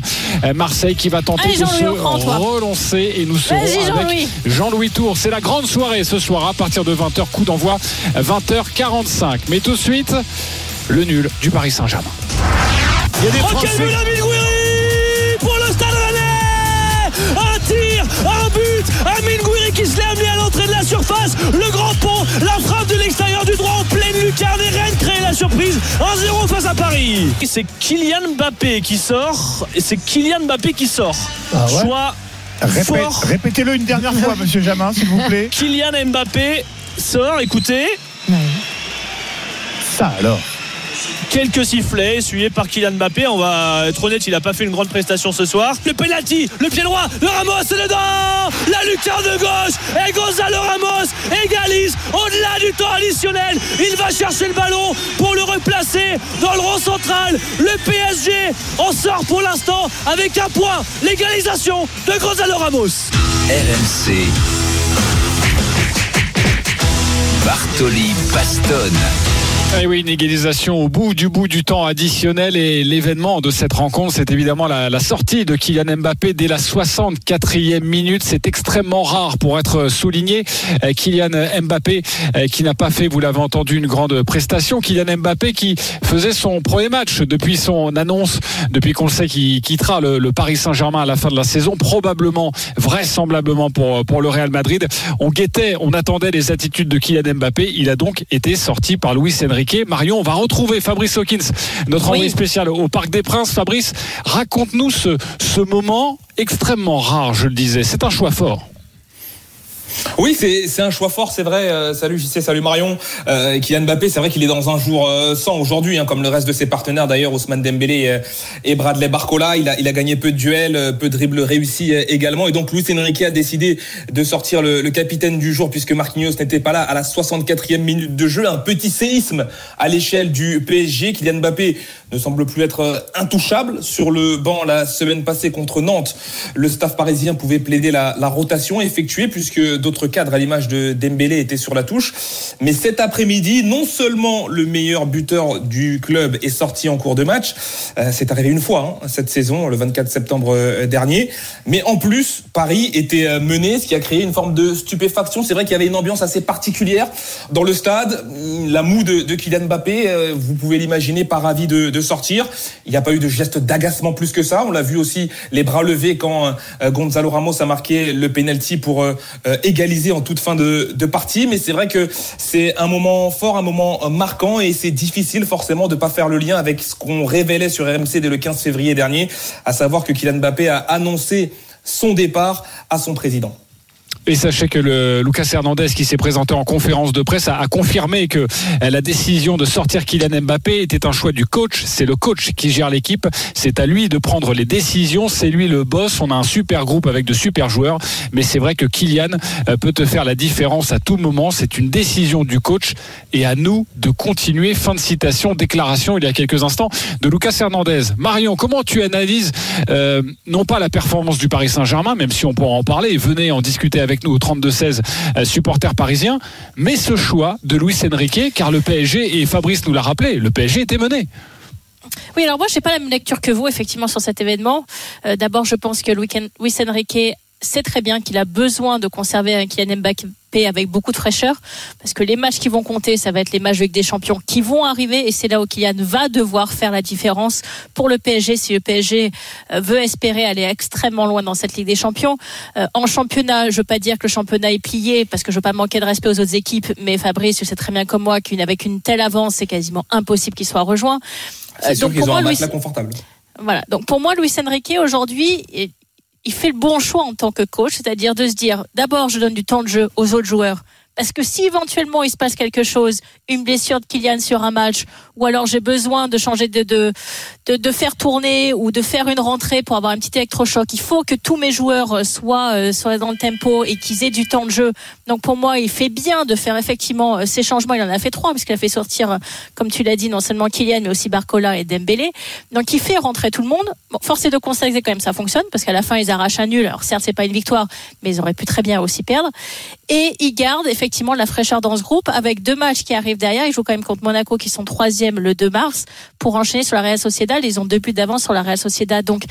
Marseille qui va tenter de se relancer et nous serons avec Jean-Louis Tour. C'est la grande soirée ce soir à partir de 20h. Coup d'envoi 20h45. Mais tout de suite, le nul du Paris Saint-Germain. Il y a des pour Amine Gouiri qui se l'est amené à l'entrée de la surface. Le grand pont, la frappe de l'extérieur du droit en pleine lucarne et Rennes crée la surprise. 1-0 face à Paris. C'est Kylian Mbappé qui sort et c'est Kylian Mbappé qui sort. Ah Choix Répétez-le une dernière fois, monsieur Jamin, s'il vous plaît. Kylian Mbappé sort, écoutez. Ça alors quelques sifflets essuyés par Kylian Mbappé. On va être honnête, il n'a pas fait une grande prestation ce soir. Le penalty, le pied droit, le Ramos dedans La lucarne de gauche et Gonzalo Ramos égalise au-delà du temps additionnel. Il va chercher le ballon pour le replacer dans le rond central. Le PSG en sort pour l'instant avec un point. L'égalisation de Gonzalo Ramos. RMC. Bartoli Bastonne. Eh oui, une égalisation au bout du bout du temps additionnel et l'événement de cette rencontre, c'est évidemment la, sortie de Kylian Mbappé dès la 64e minute. C'est extrêmement rare pour être souligné. Euh, Kylian Mbappé euh, qui n'a pas fait, vous l'avez entendu, une grande prestation. Kylian Mbappé qui faisait son premier match depuis son annonce, depuis qu'on le sait qu'il quittera le, Paris Saint-Germain à la fin de la saison, probablement, vraisemblablement pour, pour le Real Madrid. On guettait, on attendait les attitudes de Kylian Mbappé. Il a donc été sorti par Louis Enrique Marion, on va retrouver Fabrice Hawkins, notre envoyé spécial au Parc des Princes. Fabrice, raconte-nous ce, ce moment extrêmement rare, je le disais. C'est un choix fort. Oui, c'est un choix fort, c'est vrai. Euh, salut JC, salut Marion. Euh, Kylian Mbappé, c'est vrai qu'il est dans un jour euh, sans aujourd'hui, hein, comme le reste de ses partenaires d'ailleurs, Ousmane Dembélé euh, et, Bradley Barcola. Il a, il a gagné peu de duels, peu de dribbles réussis également. Et donc Luis Enrique a décidé de sortir le, le capitaine du jour puisque Marquinhos n'était pas là à la 64e minute de jeu. Un petit séisme à l'échelle du PSG. Kylian Mbappé ne semble plus être intouchable sur le banc la semaine passée contre Nantes. Le staff parisien pouvait plaider la, la rotation effectuée puisque d'autres cadres à l'image de Dembélé étaient sur la touche. Mais cet après-midi, non seulement le meilleur buteur du club est sorti en cours de match, euh, c'est arrivé une fois hein, cette saison, le 24 septembre euh, dernier, mais en plus, Paris était euh, mené, ce qui a créé une forme de stupéfaction. C'est vrai qu'il y avait une ambiance assez particulière dans le stade. La moue de, Kylian Mbappé, vous pouvez l'imaginer, par avis de, sortir. Il n'y a pas eu de geste d'agacement plus que ça. On l'a vu aussi les bras levés quand Gonzalo Ramos a marqué le penalty pour égaliser en toute fin de, partie. Mais c'est vrai que c'est un moment fort, un moment marquant et c'est difficile forcément de pas faire le lien avec ce qu'on révélait sur RMC dès le 15 février dernier, à savoir que Kylian Mbappé a annoncé son départ à son président. Et sachez que le Lucas Hernandez qui s'est présenté en conférence de presse a, confirmé que euh, la décision de sortir Kylian Mbappé était un choix du coach. C'est le coach qui gère l'équipe. C'est à lui de prendre les décisions. C'est lui le boss. On a un super groupe avec de super joueurs. Mais c'est vrai que Kylian euh, peut te faire la différence à tout moment. C'est une décision du coach et à nous de continuer. Fin de citation, déclaration il y a quelques instants de Lucas Hernandez. Marion, comment tu analyses euh, non pas la performance du Paris Saint-Germain, même si on pourra en parler, venez en discuter avec nous au 32-16 euh, supporters parisiens, mais ce choix de Luis Enrique, car le PSG, et Fabrice nous l'a rappelé, le PSG était mené. Oui, alors moi, je n'ai pas la même lecture que vous, effectivement, sur cet événement. Euh, d'abord, je pense que Luis Enrique sait très bien qu'il a besoin de conserver un Kylian Mbappé avec beaucoup de fraîcheur parce que les matchs qui vont compter ça va être les matchs avec des champions qui vont arriver et c'est là où Kylian va devoir faire la différence pour le PSG si le PSG euh, veut espérer aller extrêmement loin dans cette Ligue des Champions euh, en championnat je veux pas dire que le championnat est plié parce que je veux pas manquer de respect aux autres équipes mais Fabrice tu sais très bien comme moi qu'avec une telle avance c'est quasiment impossible qu'il soit rejoint. C'est sûr qu'ils ont un match confortable. Voilà. Donc pour moi, Luis Enrique aujourd'hui il fait le bon choix en tant que coach, c'est-à-dire de se dire d'abord je donne du temps de jeu aux autres joueurs Parce que si éventuellement il se passe quelque chose, une blessure de Kylian sur un match, ou alors j'ai besoin de changer de, de, de, faire tourner ou de faire une rentrée pour avoir un petit électrochoc, il faut que tous mes joueurs euh, soient, euh, soient dans le tempo et qu'ils aient du temps de jeu. Donc pour moi, il fait bien de faire effectivement euh, ces changements. Il en a fait trois, puisqu'il a fait sortir, comme tu l'as dit, non seulement Kylian, mais aussi Barcola et Dembélé. Donc il fait rentrer tout le monde. Bon, force est de constater quand même ça fonctionne, parce qu'à la fin, ils arrachent un nul. Alors certes, c'est pas une victoire, mais ils auraient pu très bien aussi perdre. Et ils gardent effectivement la fraîcheur dans ce groupe avec deux matchs qui arrivent derrière. Ils jouent quand même contre Monaco qui sont troisième le 2 mars pour enchaîner sur la Real Sociedad. Ils ont deux buts d'avance sur la Real Sociedad. Donc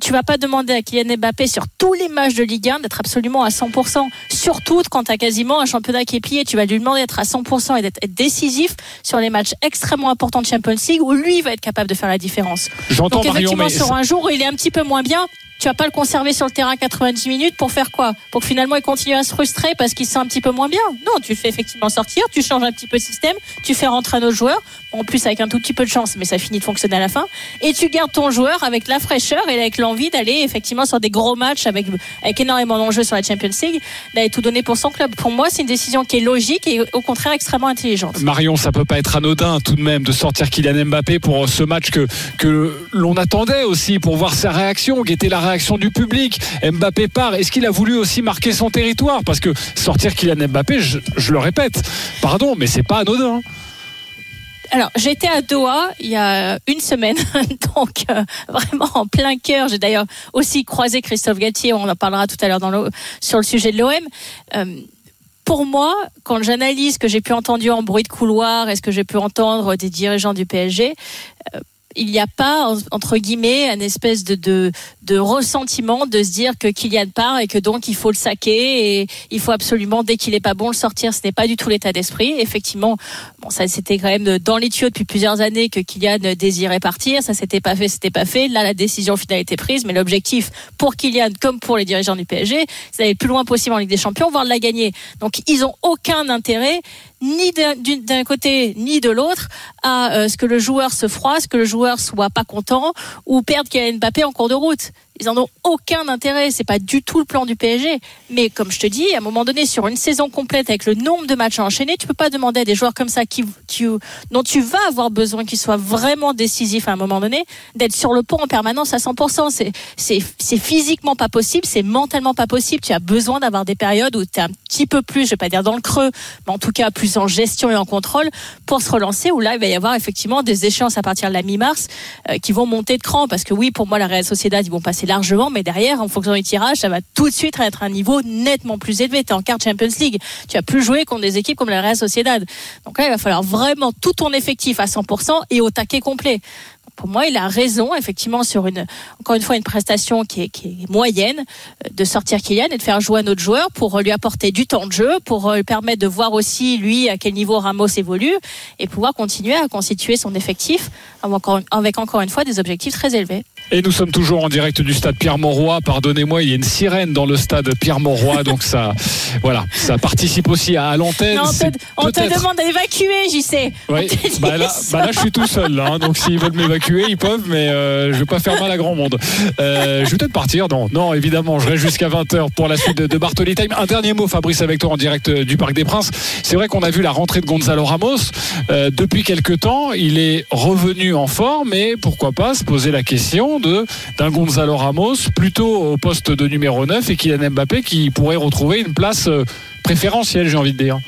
tu vas pas demander à Kylian Mbappé sur tous les matchs de Ligue 1 d'être absolument à 100%. Surtout quand tu as quasiment un championnat qui est plié, tu vas lui demander d'être à 100% et d'être décisif sur les matchs extrêmement importants de Champions League où lui va être capable de faire la différence. J'entends Donc effectivement sur un jour où il est un petit peu moins bien, tu vas pas le conserver sur le terrain 90 minutes pour faire quoi? Pour que finalement il continue à se frustrer parce qu'il sent un petit peu moins bien? Non, tu le fais effectivement sortir, tu changes un petit peu le système, tu fais rentrer un autre joueur, en plus avec un tout petit peu de chance, mais ça finit de fonctionner à la fin, et tu gardes ton joueur avec la fraîcheur et avec l'envie d'aller effectivement sur des gros matchs avec, énormément d'enjeux sur la Champions League, d'aller tout donner pour son club. Pour moi, c'est une décision qui est logique et au contraire extrêmement intelligente. Marion, ça peut pas être anodin tout de même de sortir Kylian Mbappé pour ce match que, que l'on attendait aussi pour voir sa réaction, qui était la réaction du public. Mbappé part. Est-ce qu'il a voulu aussi marquer son territoire? Parce que sortir Kylian Mbappé, je, le répète, pardon, mais c'est pas anodin. Alors, j'étais à Doha il y a une semaine, donc euh, vraiment en plein cœur. J'ai d'ailleurs aussi croisé Christophe Gatier, on en parlera tout à l'heure sur le sujet de l'OM. Euh, pour moi, quand j'analyse ce que j'ai pu entendre en bruit de couloir et ce que j'ai pu entendre des dirigeants du PSG, euh, il n'y a pas entre guillemets un espèce de, de, de ressentiment de se dire que Kylian part et que donc il faut le saquer et il faut absolument dès qu'il est pas bon le sortir. Ce n'est pas du tout l'état d'esprit. Effectivement, bon ça c'était quand même dans les tuyaux depuis plusieurs années que Kylian désirait partir. Ça s'était pas fait, c'était pas fait. Là la décision finale a été prise, mais l'objectif pour Kylian comme pour les dirigeants du PSG, c'est d'aller le plus loin possible en Ligue des Champions, voire de la gagner. Donc ils ont aucun intérêt ni d'un côté ni de l'autre à euh, ce que le joueur se froisse, que le joueur soit pas content ou perde Kylian Mbappé en cours de route. Ils en ont aucun intérêt. C'est pas du tout le plan du PSG. Mais comme je te dis, à un moment donné, sur une saison complète avec le nombre de matchs enchaînés, tu peux pas demander à des joueurs comme ça qui, dont tu vas avoir besoin qu'ils soient vraiment décisifs à un moment donné, d'être sur le pont en permanence à 100%. C'est, c'est, c'est physiquement pas possible, c'est mentalement pas possible. Tu as besoin d'avoir des périodes où tu es un petit peu plus, je vais pas dire dans le creux, mais en tout cas plus en gestion et en contrôle pour se relancer. Où là, il va y avoir effectivement des échéances à partir de la mi-mars euh, qui vont monter de cran parce que oui, pour moi, la Real Sociedad, ils vont passer largement, mais derrière, en fonction du tirage, ça va tout de suite être un niveau nettement plus élevé. Tu es en carte Champions League. Tu as plus joué contre des équipes comme la Real Sociedad. Donc là, il va falloir vraiment tout ton effectif à 100% et au taquet complet pour moi, il a raison, effectivement, sur une, encore une fois, une prestation qui est, qui est moyenne, euh, de sortir Kylian et de faire jouer un autre joueur pour lui apporter du temps de jeu, pour lui permettre de voir aussi, lui, à quel niveau Ramos évolue et pouvoir continuer à constituer son effectif avec encore une fois des objectifs très élevés. Et nous sommes toujours en direct du stade Pierre-Mauroy. Pardonnez-moi, il y a une sirène dans le stade Pierre-Mauroy, donc ça, voilà, ça participe aussi à, l'antenne. On, te, demande d'évacuer, j'y sais. Oui. Bah là, bah là, je suis tout seul, là, hein. donc s'ils veulent m'évacuer, ils peuvent, mais euh, je vais pas faire mal à grand monde. Euh, je vais peut-être partir. Non, non, évidemment, je reste jusqu'à 20h pour la suite de, de Bartoli Time. Un dernier mot, Fabrice, avec toi en direct euh, du Parc des Princes. C'est vrai qu'on a vu la rentrée de Gonzalo Ramos. depuis quelques temps, il est revenu en forme, mais pourquoi pas se poser la question de d'un Gonzalo Ramos plutôt au poste de numéro 9 et Kylian Mbappé qui pourrait retrouver une place euh, préférentielle, j'ai envie de dire.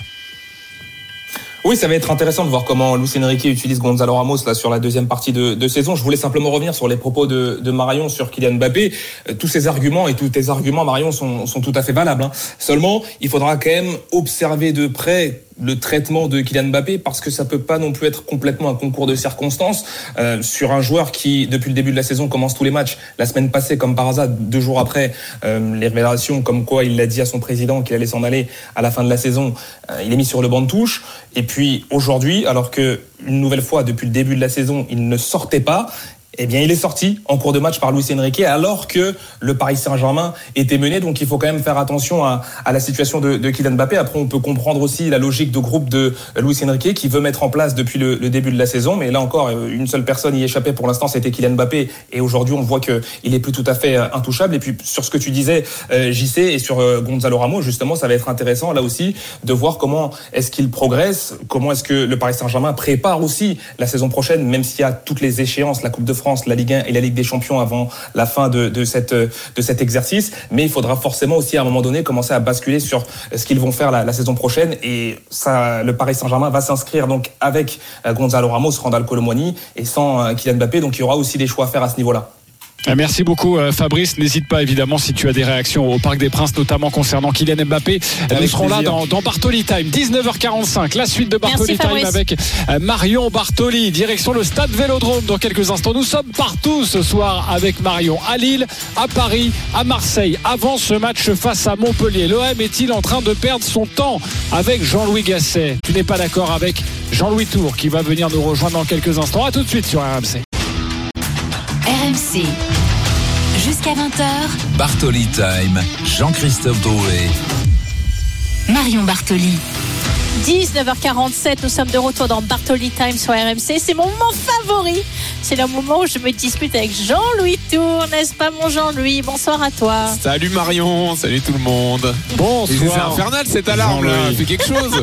Oui, ça va être intéressant de voir comment Luis Enrique utilise Gonzalo Ramos là sur la deuxième partie de, saison. Je voulais simplement revenir sur les propos de, Marion sur Kylian Mbappé. Euh, tous ces arguments et tous tes arguments, Marion, sont, tout à fait valables. Hein. Seulement, il faudra quand même observer de près le traitement de Kylian Mbappé parce que ça peut pas non plus être complètement un concours de circonstances euh, sur un joueur qui depuis le début de la saison commence tous les matchs. La semaine passée, comme par hasard, deux jours après euh, les révélations, comme quoi il l'a dit à son président qu'il allait s'en aller à la fin de la saison, euh, il est mis sur le banc de touche. Et puis aujourd'hui, alors que une nouvelle fois depuis le début de la saison, il ne sortait pas, eh bien, il est sorti en cours de match par Luis Enrique alors que le Paris Saint-Germain était mené. Donc, il faut quand même faire attention à, la situation de, de, Kylian Mbappé. Après, on peut comprendre aussi la logique de groupe de Luis Enrique qui veut mettre en place depuis le, début de la saison. Mais là encore, une seule personne y échappait pour l'instant, c'était Kylian Mbappé. Et aujourd'hui, on voit qu'il est plus tout à fait euh, intouchable. Et puis, sur ce que tu disais, euh, JC, et sur euh, Gonzalo Ramos, justement, ça va être intéressant là aussi de voir comment est-ce qu'il progresse, comment est-ce que le Paris Saint-Germain prépare aussi la saison prochaine, même s'il y a toutes les échéances, la Coupe de France la Ligue 1 et la Ligue des Champions avant la fin de, cette, de cet exercice. Mais il faudra forcément aussi à un moment donné commencer à basculer sur ce qu'ils vont faire la, saison prochaine. Et ça, le Paris Saint-Germain va s'inscrire donc avec euh, Gonzalo Ramos, Randall Colomwani et sans euh, Kylian Mbappé. Donc il y aura aussi des choix à faire à ce niveau-là. Euh, merci beaucoup euh, Fabrice. N'hésite pas évidemment si tu as des réactions au Parc des Princes, notamment concernant Kylian Mbappé. Nous serons là dans, Bartoli Time, 19h45. La suite de Bartoli Time avec euh, Marion Bartoli, direction le stade Vélodrome dans quelques instants. Nous sommes partout ce soir avec Marion à Lille, à Paris, à Marseille. Avant ce match face à Montpellier, l'OM est-il en train de perdre son temps avec Jean-Louis Gasset? Tu n'es pas d'accord avec Jean-Louis Tour qui va venir nous rejoindre dans quelques instants. A tout de suite sur RMC. RMC. Jusqu'à 20h. Bartoli Time. Jean-Christophe Drouet. Marion Bartoli. 19h47, nous sommes de retour dans Bartoli Time sur RMC. C'est mon moment favori. C'est le moment où je me dispute avec Jean-Louis Tour, n'est-ce pas mon Jean-Louis? Bonsoir à toi. Salut Marion, salut tout le monde. Bonsoir. C'est infernal cette alarme là, fait quelque chose.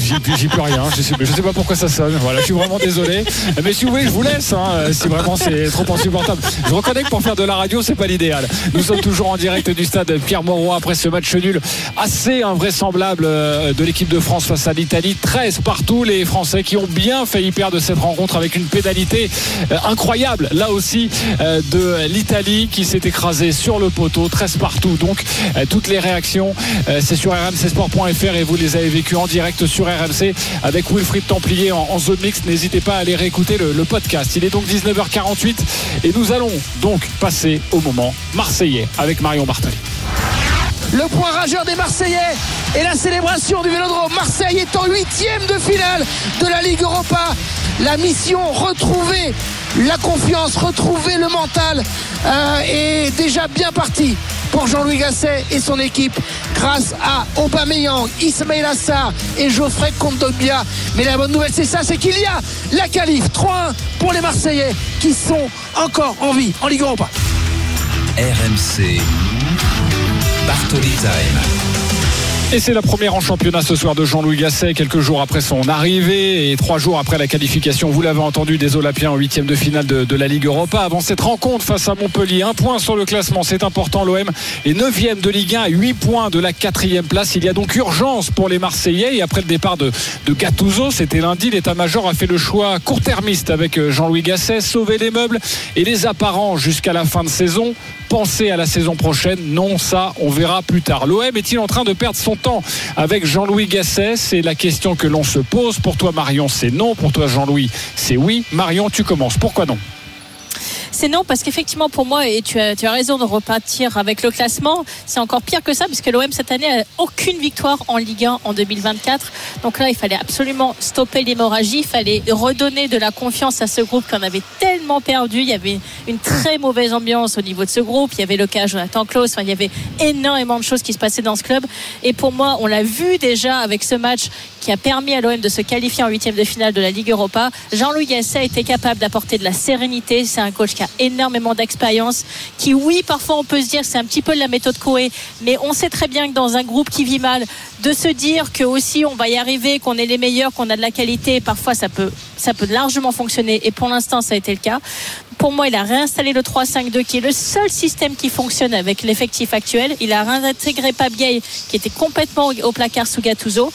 J'y peux rien, je sais, je sais pas pourquoi ça sonne. Voilà, je suis vraiment désolé. Mais si vous voulez, je vous laisse, hein, si vraiment c'est trop insupportable. Je reconnais que pour faire de la radio, c'est pas l'idéal. Nous sommes toujours en direct du stade Pierre Mauroy après ce match nul assez invraisemblable euh, de l'équipe de France face à l'Italie. 13 partout, les Français qui ont bien failli perdre cette rencontre avec une pénalité euh, incroyable, là aussi, euh, de l'Italie qui s'est écrasée sur le poteau, 13 partout. Donc, euh, toutes les réactions, c'est sur rmcsport.fr et vous les avez vécues en direct sur RMC avec Wilfried Templier en, zone mixte. N'hésitez pas à aller réécouter le, le, podcast. Il est donc 19h48 et nous allons donc passer au moment marseillais avec Marion Bartoli. Le point rageur des Marseillais et la célébration du Vélodrome. Marseille est en huitième de finale de la Ligue Europa. La mission retrouver la confiance, retrouver le mental euh, est déjà bien partie pour Jean-Louis Gasset et son équipe grâce à Aubameyang, Ismail Assar et Geoffrey Kondogbia. Mais la bonne nouvelle c'est ça, c'est qu'il y a la qualif 3-1 pour les Marseillais qui sont encore en vie en Ligue Europa. RMC Et c'est la première en championnat ce soir de Jean-Louis Gasset, quelques jours après son arrivée et trois jours après la qualification, vous l'avez entendu, des Olympiens en huitième de finale de, la Ligue Europa. Avant cette rencontre face à Montpellier, un point sur le classement, c'est important. L'OM est neuvième de Ligue 1 à 8 points de la quatrième place. Il y a donc urgence pour les Marseillais. Et après le départ de, de Gattuso, c'était lundi, l'état-major a fait le choix court-termiste avec euh, Jean-Louis Gasset, sauver les meubles et les apparents jusqu'à la fin de saison penser à la saison prochaine Non, ça, on verra plus tard. L'OM est-il en train de perdre son temps avec Jean-Louis Gasset? C'est la question que l'on se pose. Pour toi, Marion, c'est non. Pour toi, Jean-Louis, c'est oui. Marion, tu commences. Pourquoi non? C'est non parce qu'effectivement pour moi et tu as, tu as raison de repartir avec le classement c'est encore pire que ça puisque l'OM cette année a aucune victoire en Ligue 1 en 2024 donc là il fallait absolument stopper l'hémorragie il fallait redonner de la confiance à ce groupe qu'on avait tellement perdu. Il y avait une très mauvaise ambiance au niveau de ce groupe. Il y avait le cas Jonathan Klaus enfin, il y avait énormément de choses qui se passaient dans ce club. Et pour moi on l'a vu déjà avec ce match qui a permis à l'OM de se qualifier en huitième de finale de la Ligue Europa. Jean-Louis Gasset été capable d'apporter de la sérénité. C'est un coach qui a énormément d'expérience, qui oui, parfois on peut se dire c'est un petit peu de la méthode Coé, mais on sait très bien que dans un groupe qui vit mal, de se dire que aussi on va y arriver, qu'on est les meilleurs, qu'on a de la qualité, parfois ça peut, ça peut largement fonctionner, et pour l'instant ça a été le cas. Pour moi, il a réinstallé le 3-5-2 qui est le seul système qui fonctionne avec l'effectif actuel. Il a réintégré Pabgay qui était complètement au placard sous Gattuso.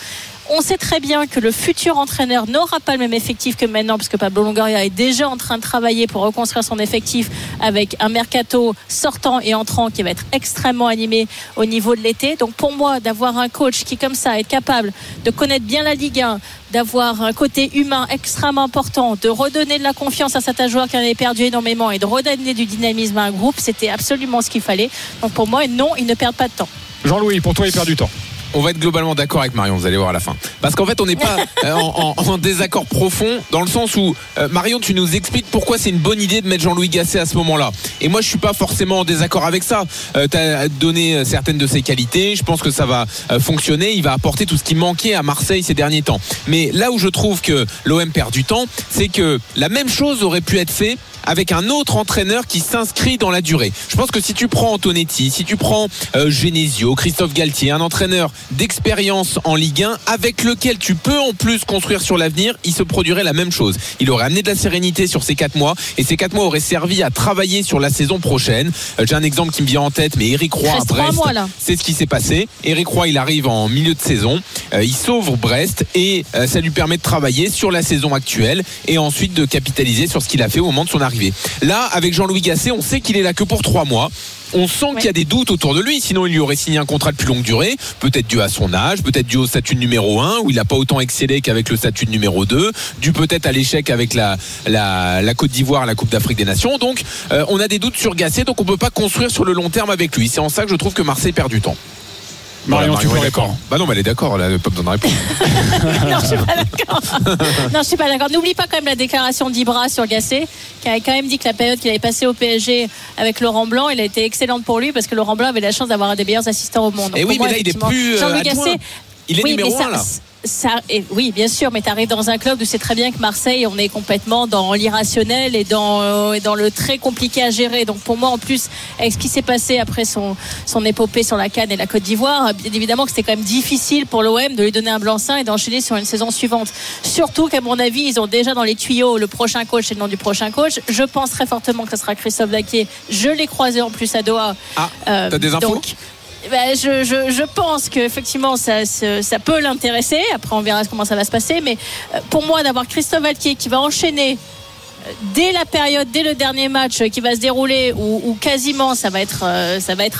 On sait très bien que le futur entraîneur n'aura pas le même effectif que maintenant, parce que Pablo Longoria est déjà en train de travailler pour reconstruire son effectif avec un mercato sortant et entrant qui va être extrêmement animé au niveau de l'été. Donc pour moi, d'avoir un coach qui, comme ça, est capable de connaître bien la Ligue 1, d'avoir un côté humain extrêmement important, de redonner de la confiance à certains joueurs qui en avaient perdu énormément et de redonner du dynamisme à un groupe, c'était absolument ce qu'il fallait. Donc pour moi, non, il ne perd pas de temps. Jean-Louis, pour toi, il perd du temps. On va être globalement d'accord avec Marion, vous allez voir à la fin. Parce qu'en fait, on n'est pas euh, en, en- en désaccord profond, dans le sens où, euh, Marion, tu nous expliques pourquoi c'est une bonne idée de mettre Jean-Louis Gasset à ce moment-là. Et moi, je suis pas forcément en désaccord avec ça. tu as donné euh, certaines de ses qualités, je pense que ça va euh, fonctionner, il va apporter tout ce qui manquait à Marseille ces derniers temps. Mais là où je trouve que l'OM perd du temps, c'est que la même chose aurait pu être fait avec un autre entraîneur qui s'inscrit dans la durée. Je pense que si tu prends Antonetti, si tu prends euh, Genesio, Christophe Galtier, un entraîneur d'expérience en Ligue 1 avec lequel tu peux en plus construire sur l'avenir, il se produirait la même chose. Il aurait amené de la sérénité sur ces quatre mois et ces quatre mois auraient servi à travailler sur la saison prochaine. Euh, J'ai un exemple qui me vient en tête, mais Eric Roy à Brest, mois, là. c'est ce qui s'est passé. Eric Roy, il arrive en milieu de saison, Euh, il sauve Brest et euh, ça lui permet de travailler sur la saison actuelle et ensuite de capitaliser sur ce qu'il a fait au moment de son arrivée. Là, avec Jean-Louis Gasset, on sait qu'il est là que pour trois mois. On sent qu'il y a des doutes autour de lui, sinon il lui aurait signé un contrat de plus longue durée, peut-être dû à son âge, peut-être dû au statut de numéro 1, où il n'a pas autant excellé qu'avec le statut de numéro 2, dû peut-être à l'échec avec la, la, la Côte d'Ivoire, la Coupe d'Afrique des Nations. Donc euh, on a des doutes sur Gasset, donc on peut pas construire sur le long terme avec lui. C'est en ça que je trouve que Marseille perd du temps. Marion, tu est es d'accord. Bah non, mais elle est d'accord, elle n'a pas besoin de répondre. non, je suis pas d'accord. non, je suis pas d'accord. N'oublie pas quand même la déclaration d'Ibra sur Gasset, qui avait quand même dit que la période qu'il avait passée au PSG avec Laurent Blanc, elle a été excellente pour lui parce que Laurent Blanc avait la chance d'avoir un des meilleurs assistants au monde. Et oui, mais moi, là, il est plus, euh, Jean-Louis. Gasset. Il est oui, numéro mais ça- un, là. Ça- et oui, bien sûr, mais tu arrives dans un club où c'est très bien que Marseille, on est complètement dans l'irrationnel et dans, euh, et dans le très compliqué à gérer. Donc pour moi, en plus, avec ce qui s'est passé après son, son épopée sur la Cannes et la Côte d'Ivoire, bien évidemment que c'était quand même difficile pour l'OM de lui donner un blanc-seing et d'enchaîner sur une saison suivante. Surtout qu'à mon avis, ils ont déjà dans les tuyaux le prochain coach et le nom du prochain coach. Je pense très fortement que ce sera Christophe Daquier. Je l'ai croisé en plus à Doha. Ah, Euh, t'as des infos donc, ben, je, pense qu'effectivement ça, ça peut l'intéresser. Après, on verra comment ça va se passer. Mais euh, pour moi, d'avoir Christophe Valquier qui va enchaîner euh, dès la période, dès le dernier match euh, qui va se dérouler, où, quasiment ça va être,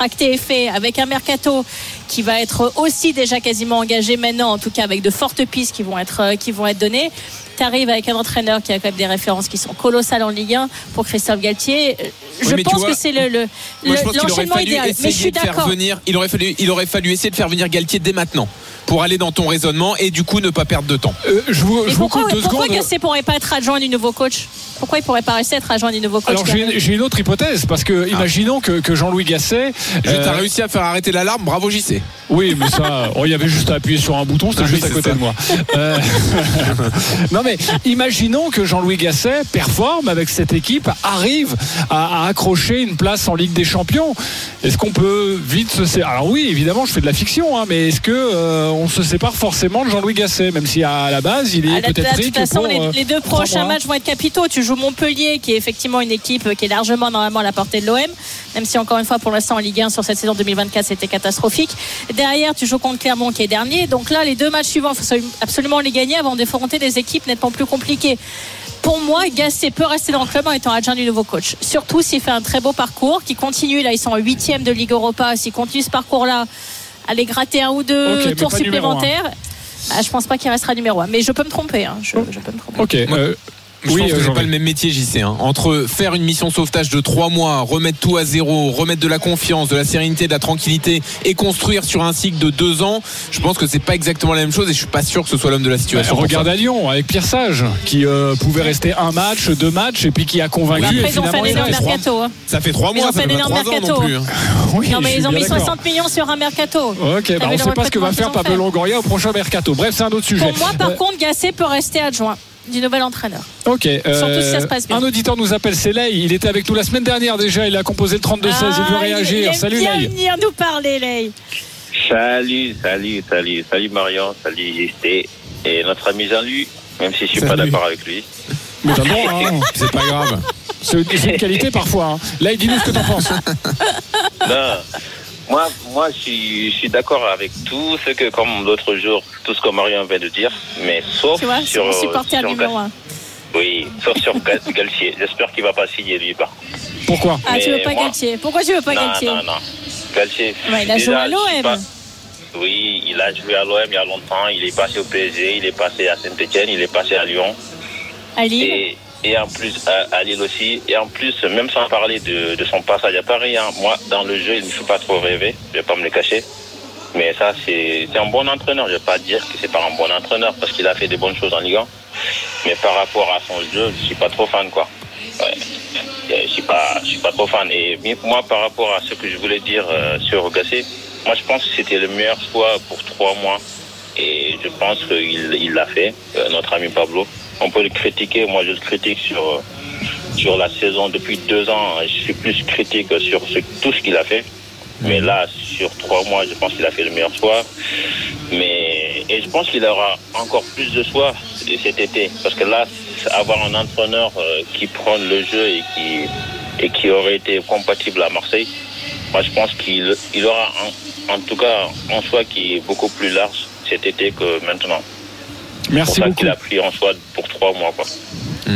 acté et fait, avec un mercato qui va être aussi déjà quasiment engagé maintenant, en tout cas avec de fortes pistes qui vont être données. Tu arrives avec un entraîneur qui a quand même des références qui sont colossales en Ligue 1 pour Christophe Galtier. Euh, Oui, Je pense vois, que c'est le, l'enchaînement idéal. Mais je suis d'accord. venir. Il aurait fallu, il aurait fallu essayer de faire venir Galtier dès maintenant pour aller dans ton raisonnement et du coup ne pas perdre de temps. Euh, je vous, je vous pourquoi, coupe deux pourquoi secondes. Gasset pourrait pas être adjoint du nouveau coach? Pourquoi il pourrait pas rester être adjoint du nouveau coach Alors j'ai j'ai une autre hypothèse parce que imaginons que, que Jean-Louis Gasset. Euh, t'as réussi à faire arrêter l'alarme, bravo JC. Oui, mais ça, oh, il y avait juste à appuyer sur un bouton, c'était Ah juste à côté ça. de moi. Euh, non mais imaginons que Jean-Louis Gasset performe avec cette équipe, arrive à, à accrocher une place en Ligue des Champions. Est-ce qu'on peut vite se Alors oui, évidemment, je fais de la fiction, hein, mais est-ce que euh, on se sépare forcément de Jean-Louis Gasset, même si à la base il est Ah, peut-être de toute façon, pour, les, euh, les deux prochains matchs vont être capitaux. Tu joues Montpellier, qui est effectivement une équipe qui est largement normalement à la portée de l'OM, même si encore une fois pour l'instant en Ligue 1 sur cette saison 2024 c'était catastrophique. Derrière, tu joues contre Clermont qui est dernier. Donc là, les deux matchs suivants, il faut absolument les gagner avant d'affronter des équipes nettement plus compliquées. Pour moi, Gasset peut rester dans le club en étant adjoint du nouveau coach. Surtout s'il fait un très beau parcours, qui continue. Là, ils sont en huitième de Ligue Europa. S'il continue ce parcours-là, aller gratter un ou deux tours supplémentaires. Ah, je pense pas qu'il restera numéro 1. Mais je peux me tromper. hein. Je, je peux me tromper. Ok. euh, Je oui, pense que euh, c'est pas le même métier, JC. hein. Entre faire une mission sauvetage de trois mois, remettre tout à zéro, remettre de la confiance, de la sérénité, de la tranquillité et construire sur un cycle de deux ans, je pense que c'est pas exactement la même chose et je suis pas sûr que ce soit l'homme de la Bah, situation. pour regarde ça. à Lyon avec Pierre Sage qui euh, pouvait rester un match, deux matchs et puis qui a convaincu. Après, et ils ont fait un énorme mercato. hein. Ça fait trois Ils mois, ont ça fait un énorme trois ans mercato. non plus. hein. Oui, non, mais ils ont mis d'accord. 60 millions sur un mercato. Ok, bah on sait pas ce que va faire Pablo. Longoria au prochain mercato. Bref, c'est un autre sujet. Pour moi, par contre, Gasset peut rester adjoint du nouvel entraîneur. Ok. euh, Surtout si ça se passe bien. Un auditeur nous appelle, c'est Lay. Il était avec nous la semaine dernière déjà. Il a composé le 32-16. il veut Ah, réagir. il aime Salut bien venir nous parler, Lay. Salut, salut, salut, salut Marion, salut JC et notre ami Jean-Louis, même si je suis pas Salut. d'accord avec lui. Mais le droit, hein. C'est pas grave. C'est une qualité parfois. hein. Lay, dis-nous ce que t'en penses. Non, moi, moi, je suis, je suis d'accord avec tout ce que, comme l'autre jour, tout ce que Marion vient de dire, mais sauf Tu vois, sur, mon supporter sur numéro Gal- 1. Oui, sauf sur Gal- Galtier. J'espère qu'il va pas signer lui par contre. Pourquoi? Ah, tu Mais veux pas moi- Galtier Pourquoi tu veux pas non, Galtier? non, non. Galtier. Ouais, il a déjà, joué à l'OM. Oui, il a joué à l'OM il y a longtemps. Il est passé au PSG, il est passé à Saint-Etienne, il est passé à Lyon. À Lille Et, et en plus, à, Lille aussi. Et en plus, même sans parler de, son passage à Paris, hein, moi, dans le jeu, il ne me fait pas trop rêver. Je vais pas me le cacher. Mais ça, c'est un bon entraîneur. Je ne vais pas dire que c'est pas un bon entraîneur parce qu'il a fait des bonnes choses en Ligue 1. Mais par rapport à son jeu, je ne suis pas trop fan, quoi. Je suis pas, je suis pas trop fan. Et moi, par rapport à ce que je voulais dire euh, sur Gassé, moi, je pense que c'était le meilleur choix pour trois mois. Et je pense qu'il l'a fait, euh, notre ami Pablo. On peut le critiquer. Moi, je le critique sur, sur la saison depuis deux ans. Je suis plus critique sur tout ce qu'il a fait. Mais là, sur trois mois, je pense qu'il a fait le meilleur choix. Mais, et je pense qu'il aura encore plus de choix cet été. Parce que là, avoir un entraîneur euh, qui prend le jeu et qui, et qui aurait été compatible à Marseille, moi je pense qu'il il aura en, en tout cas un choix qui est beaucoup plus large cet été que maintenant. Merci ça beaucoup. qu'il a pris en pour trois mois. Quoi.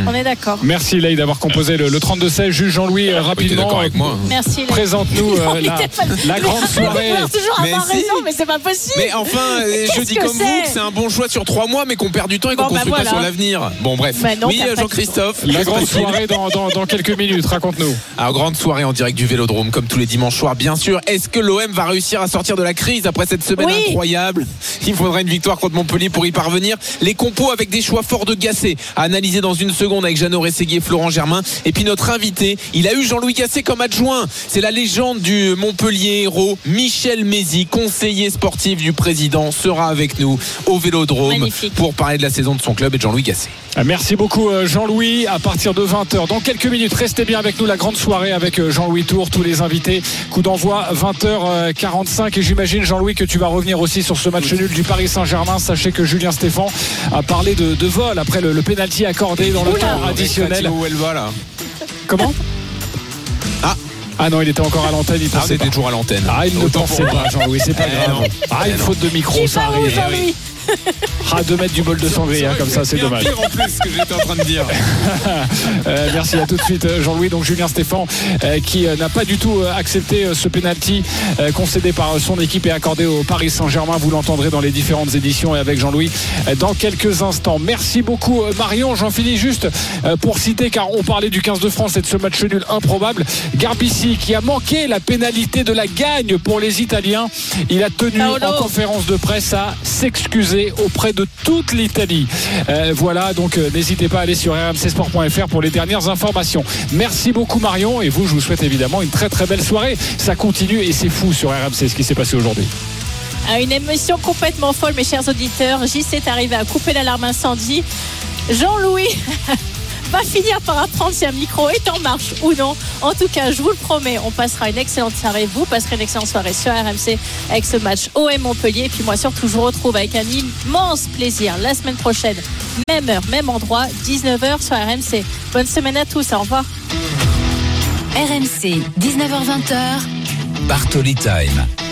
On est d'accord. Merci Leï d'avoir composé le, le 32-16. Juge Jean-Louis, euh, rapidement. d'accord avec moi. Merci. Présente-nous euh, la, grande soirée. Toujours Mais avoir si. raison, mais c'est pas possible. Mais enfin, euh, je dis comme vous c'est que c'est un bon choix sur trois mois, mais qu'on perd du temps et qu'on Bon, bah construit voilà. pas sur l'avenir. Bon, bref. Bah non, oui, Jean-Christophe. La grande soirée dans, dans- dans quelques minutes. Raconte-nous. Alors, grande soirée en direct du Vélodrome, comme tous les dimanches soirs, bien sûr. Est-ce que l'OM va réussir à sortir de la crise après cette semaine Oui. incroyable? Il faudrait une victoire contre Montpellier pour y parvenir. Les compos avec des choix forts de Gasset à analyser dans une seconde avec Jeannot Rességuier Florent Germain. Et puis notre invité, il a eu Jean-Louis Gasset comme adjoint. C'est la légende du Montpellier héros, Michel Mézy, conseiller sportif du président, sera avec nous au Vélodrome Magnifique. pour parler de la saison de son club et de Jean-Louis Gasset. Euh, Merci beaucoup euh, Jean-Louis. À partir de 20h, dans quelques minutes, restez bien avec nous. La grande soirée avec euh, Jean-Louis Tour, tous les invités. Coup d'envoi 20h45. Et j'imagine Jean-Louis que tu vas revenir aussi sur ce match nul du Paris Saint-Germain. Sachez que Julien Stéphan a parlé de, de vol après le, le pénalty accordé dans le temps additionnel. Où elle va là Comment Ah. Ah non, il était encore à l'antenne. Il Ah, pensait était pas. toujours à l'antenne. Ah, il ne Autant pensait pas, Jean-Louis, c'est pas Eh grave. Ah, Eh une faute de micro, ça arrive. Jean-Louis Ah, deux mètres du bol de sangria, hein, comme ça, c'est dommage. pire en plus ce que j'étais en train de dire. Euh, merci à tout de suite euh, Jean-Louis. Donc Julien Stéphan euh, qui euh, n'a pas du tout accepté euh, ce penalty euh, concédé par euh, son équipe et accordé au Paris Saint-Germain. Vous l'entendrez dans les différentes éditions et avec Jean-Louis euh, dans quelques instants. Merci beaucoup euh, Marion. J'en finis juste euh, pour citer car on parlait du 15 de France et de ce match nul improbable. Garbici qui a manqué la pénalité de la gagne pour les Italiens. Il a tenu Paolo. en conférence de presse à s'excuser auprès de toute l'Italie. Euh, voilà, donc euh, n'hésitez pas à aller sur rmcsport.fr pour les dernières informations. Merci beaucoup Marion et vous, je vous souhaite évidemment une très très belle soirée. Ça continue et c'est fou sur RMC ce qui s'est passé aujourd'hui. À une émission complètement folle, mes chers auditeurs. JC est arrivé à couper l'alarme incendie. Jean-Louis va finir par apprendre si un micro est en marche ou non. En tout cas, je vous le promets, on passera une excellente soirée. Vous passerez une excellente soirée sur RMC avec ce match OM Montpellier. Et puis moi, surtout, je vous retrouve avec un immense plaisir la semaine prochaine. Même heure, même endroit, 19h sur RMC. Bonne semaine à tous. Au revoir. RMC, 19h20h. Bartoli Time.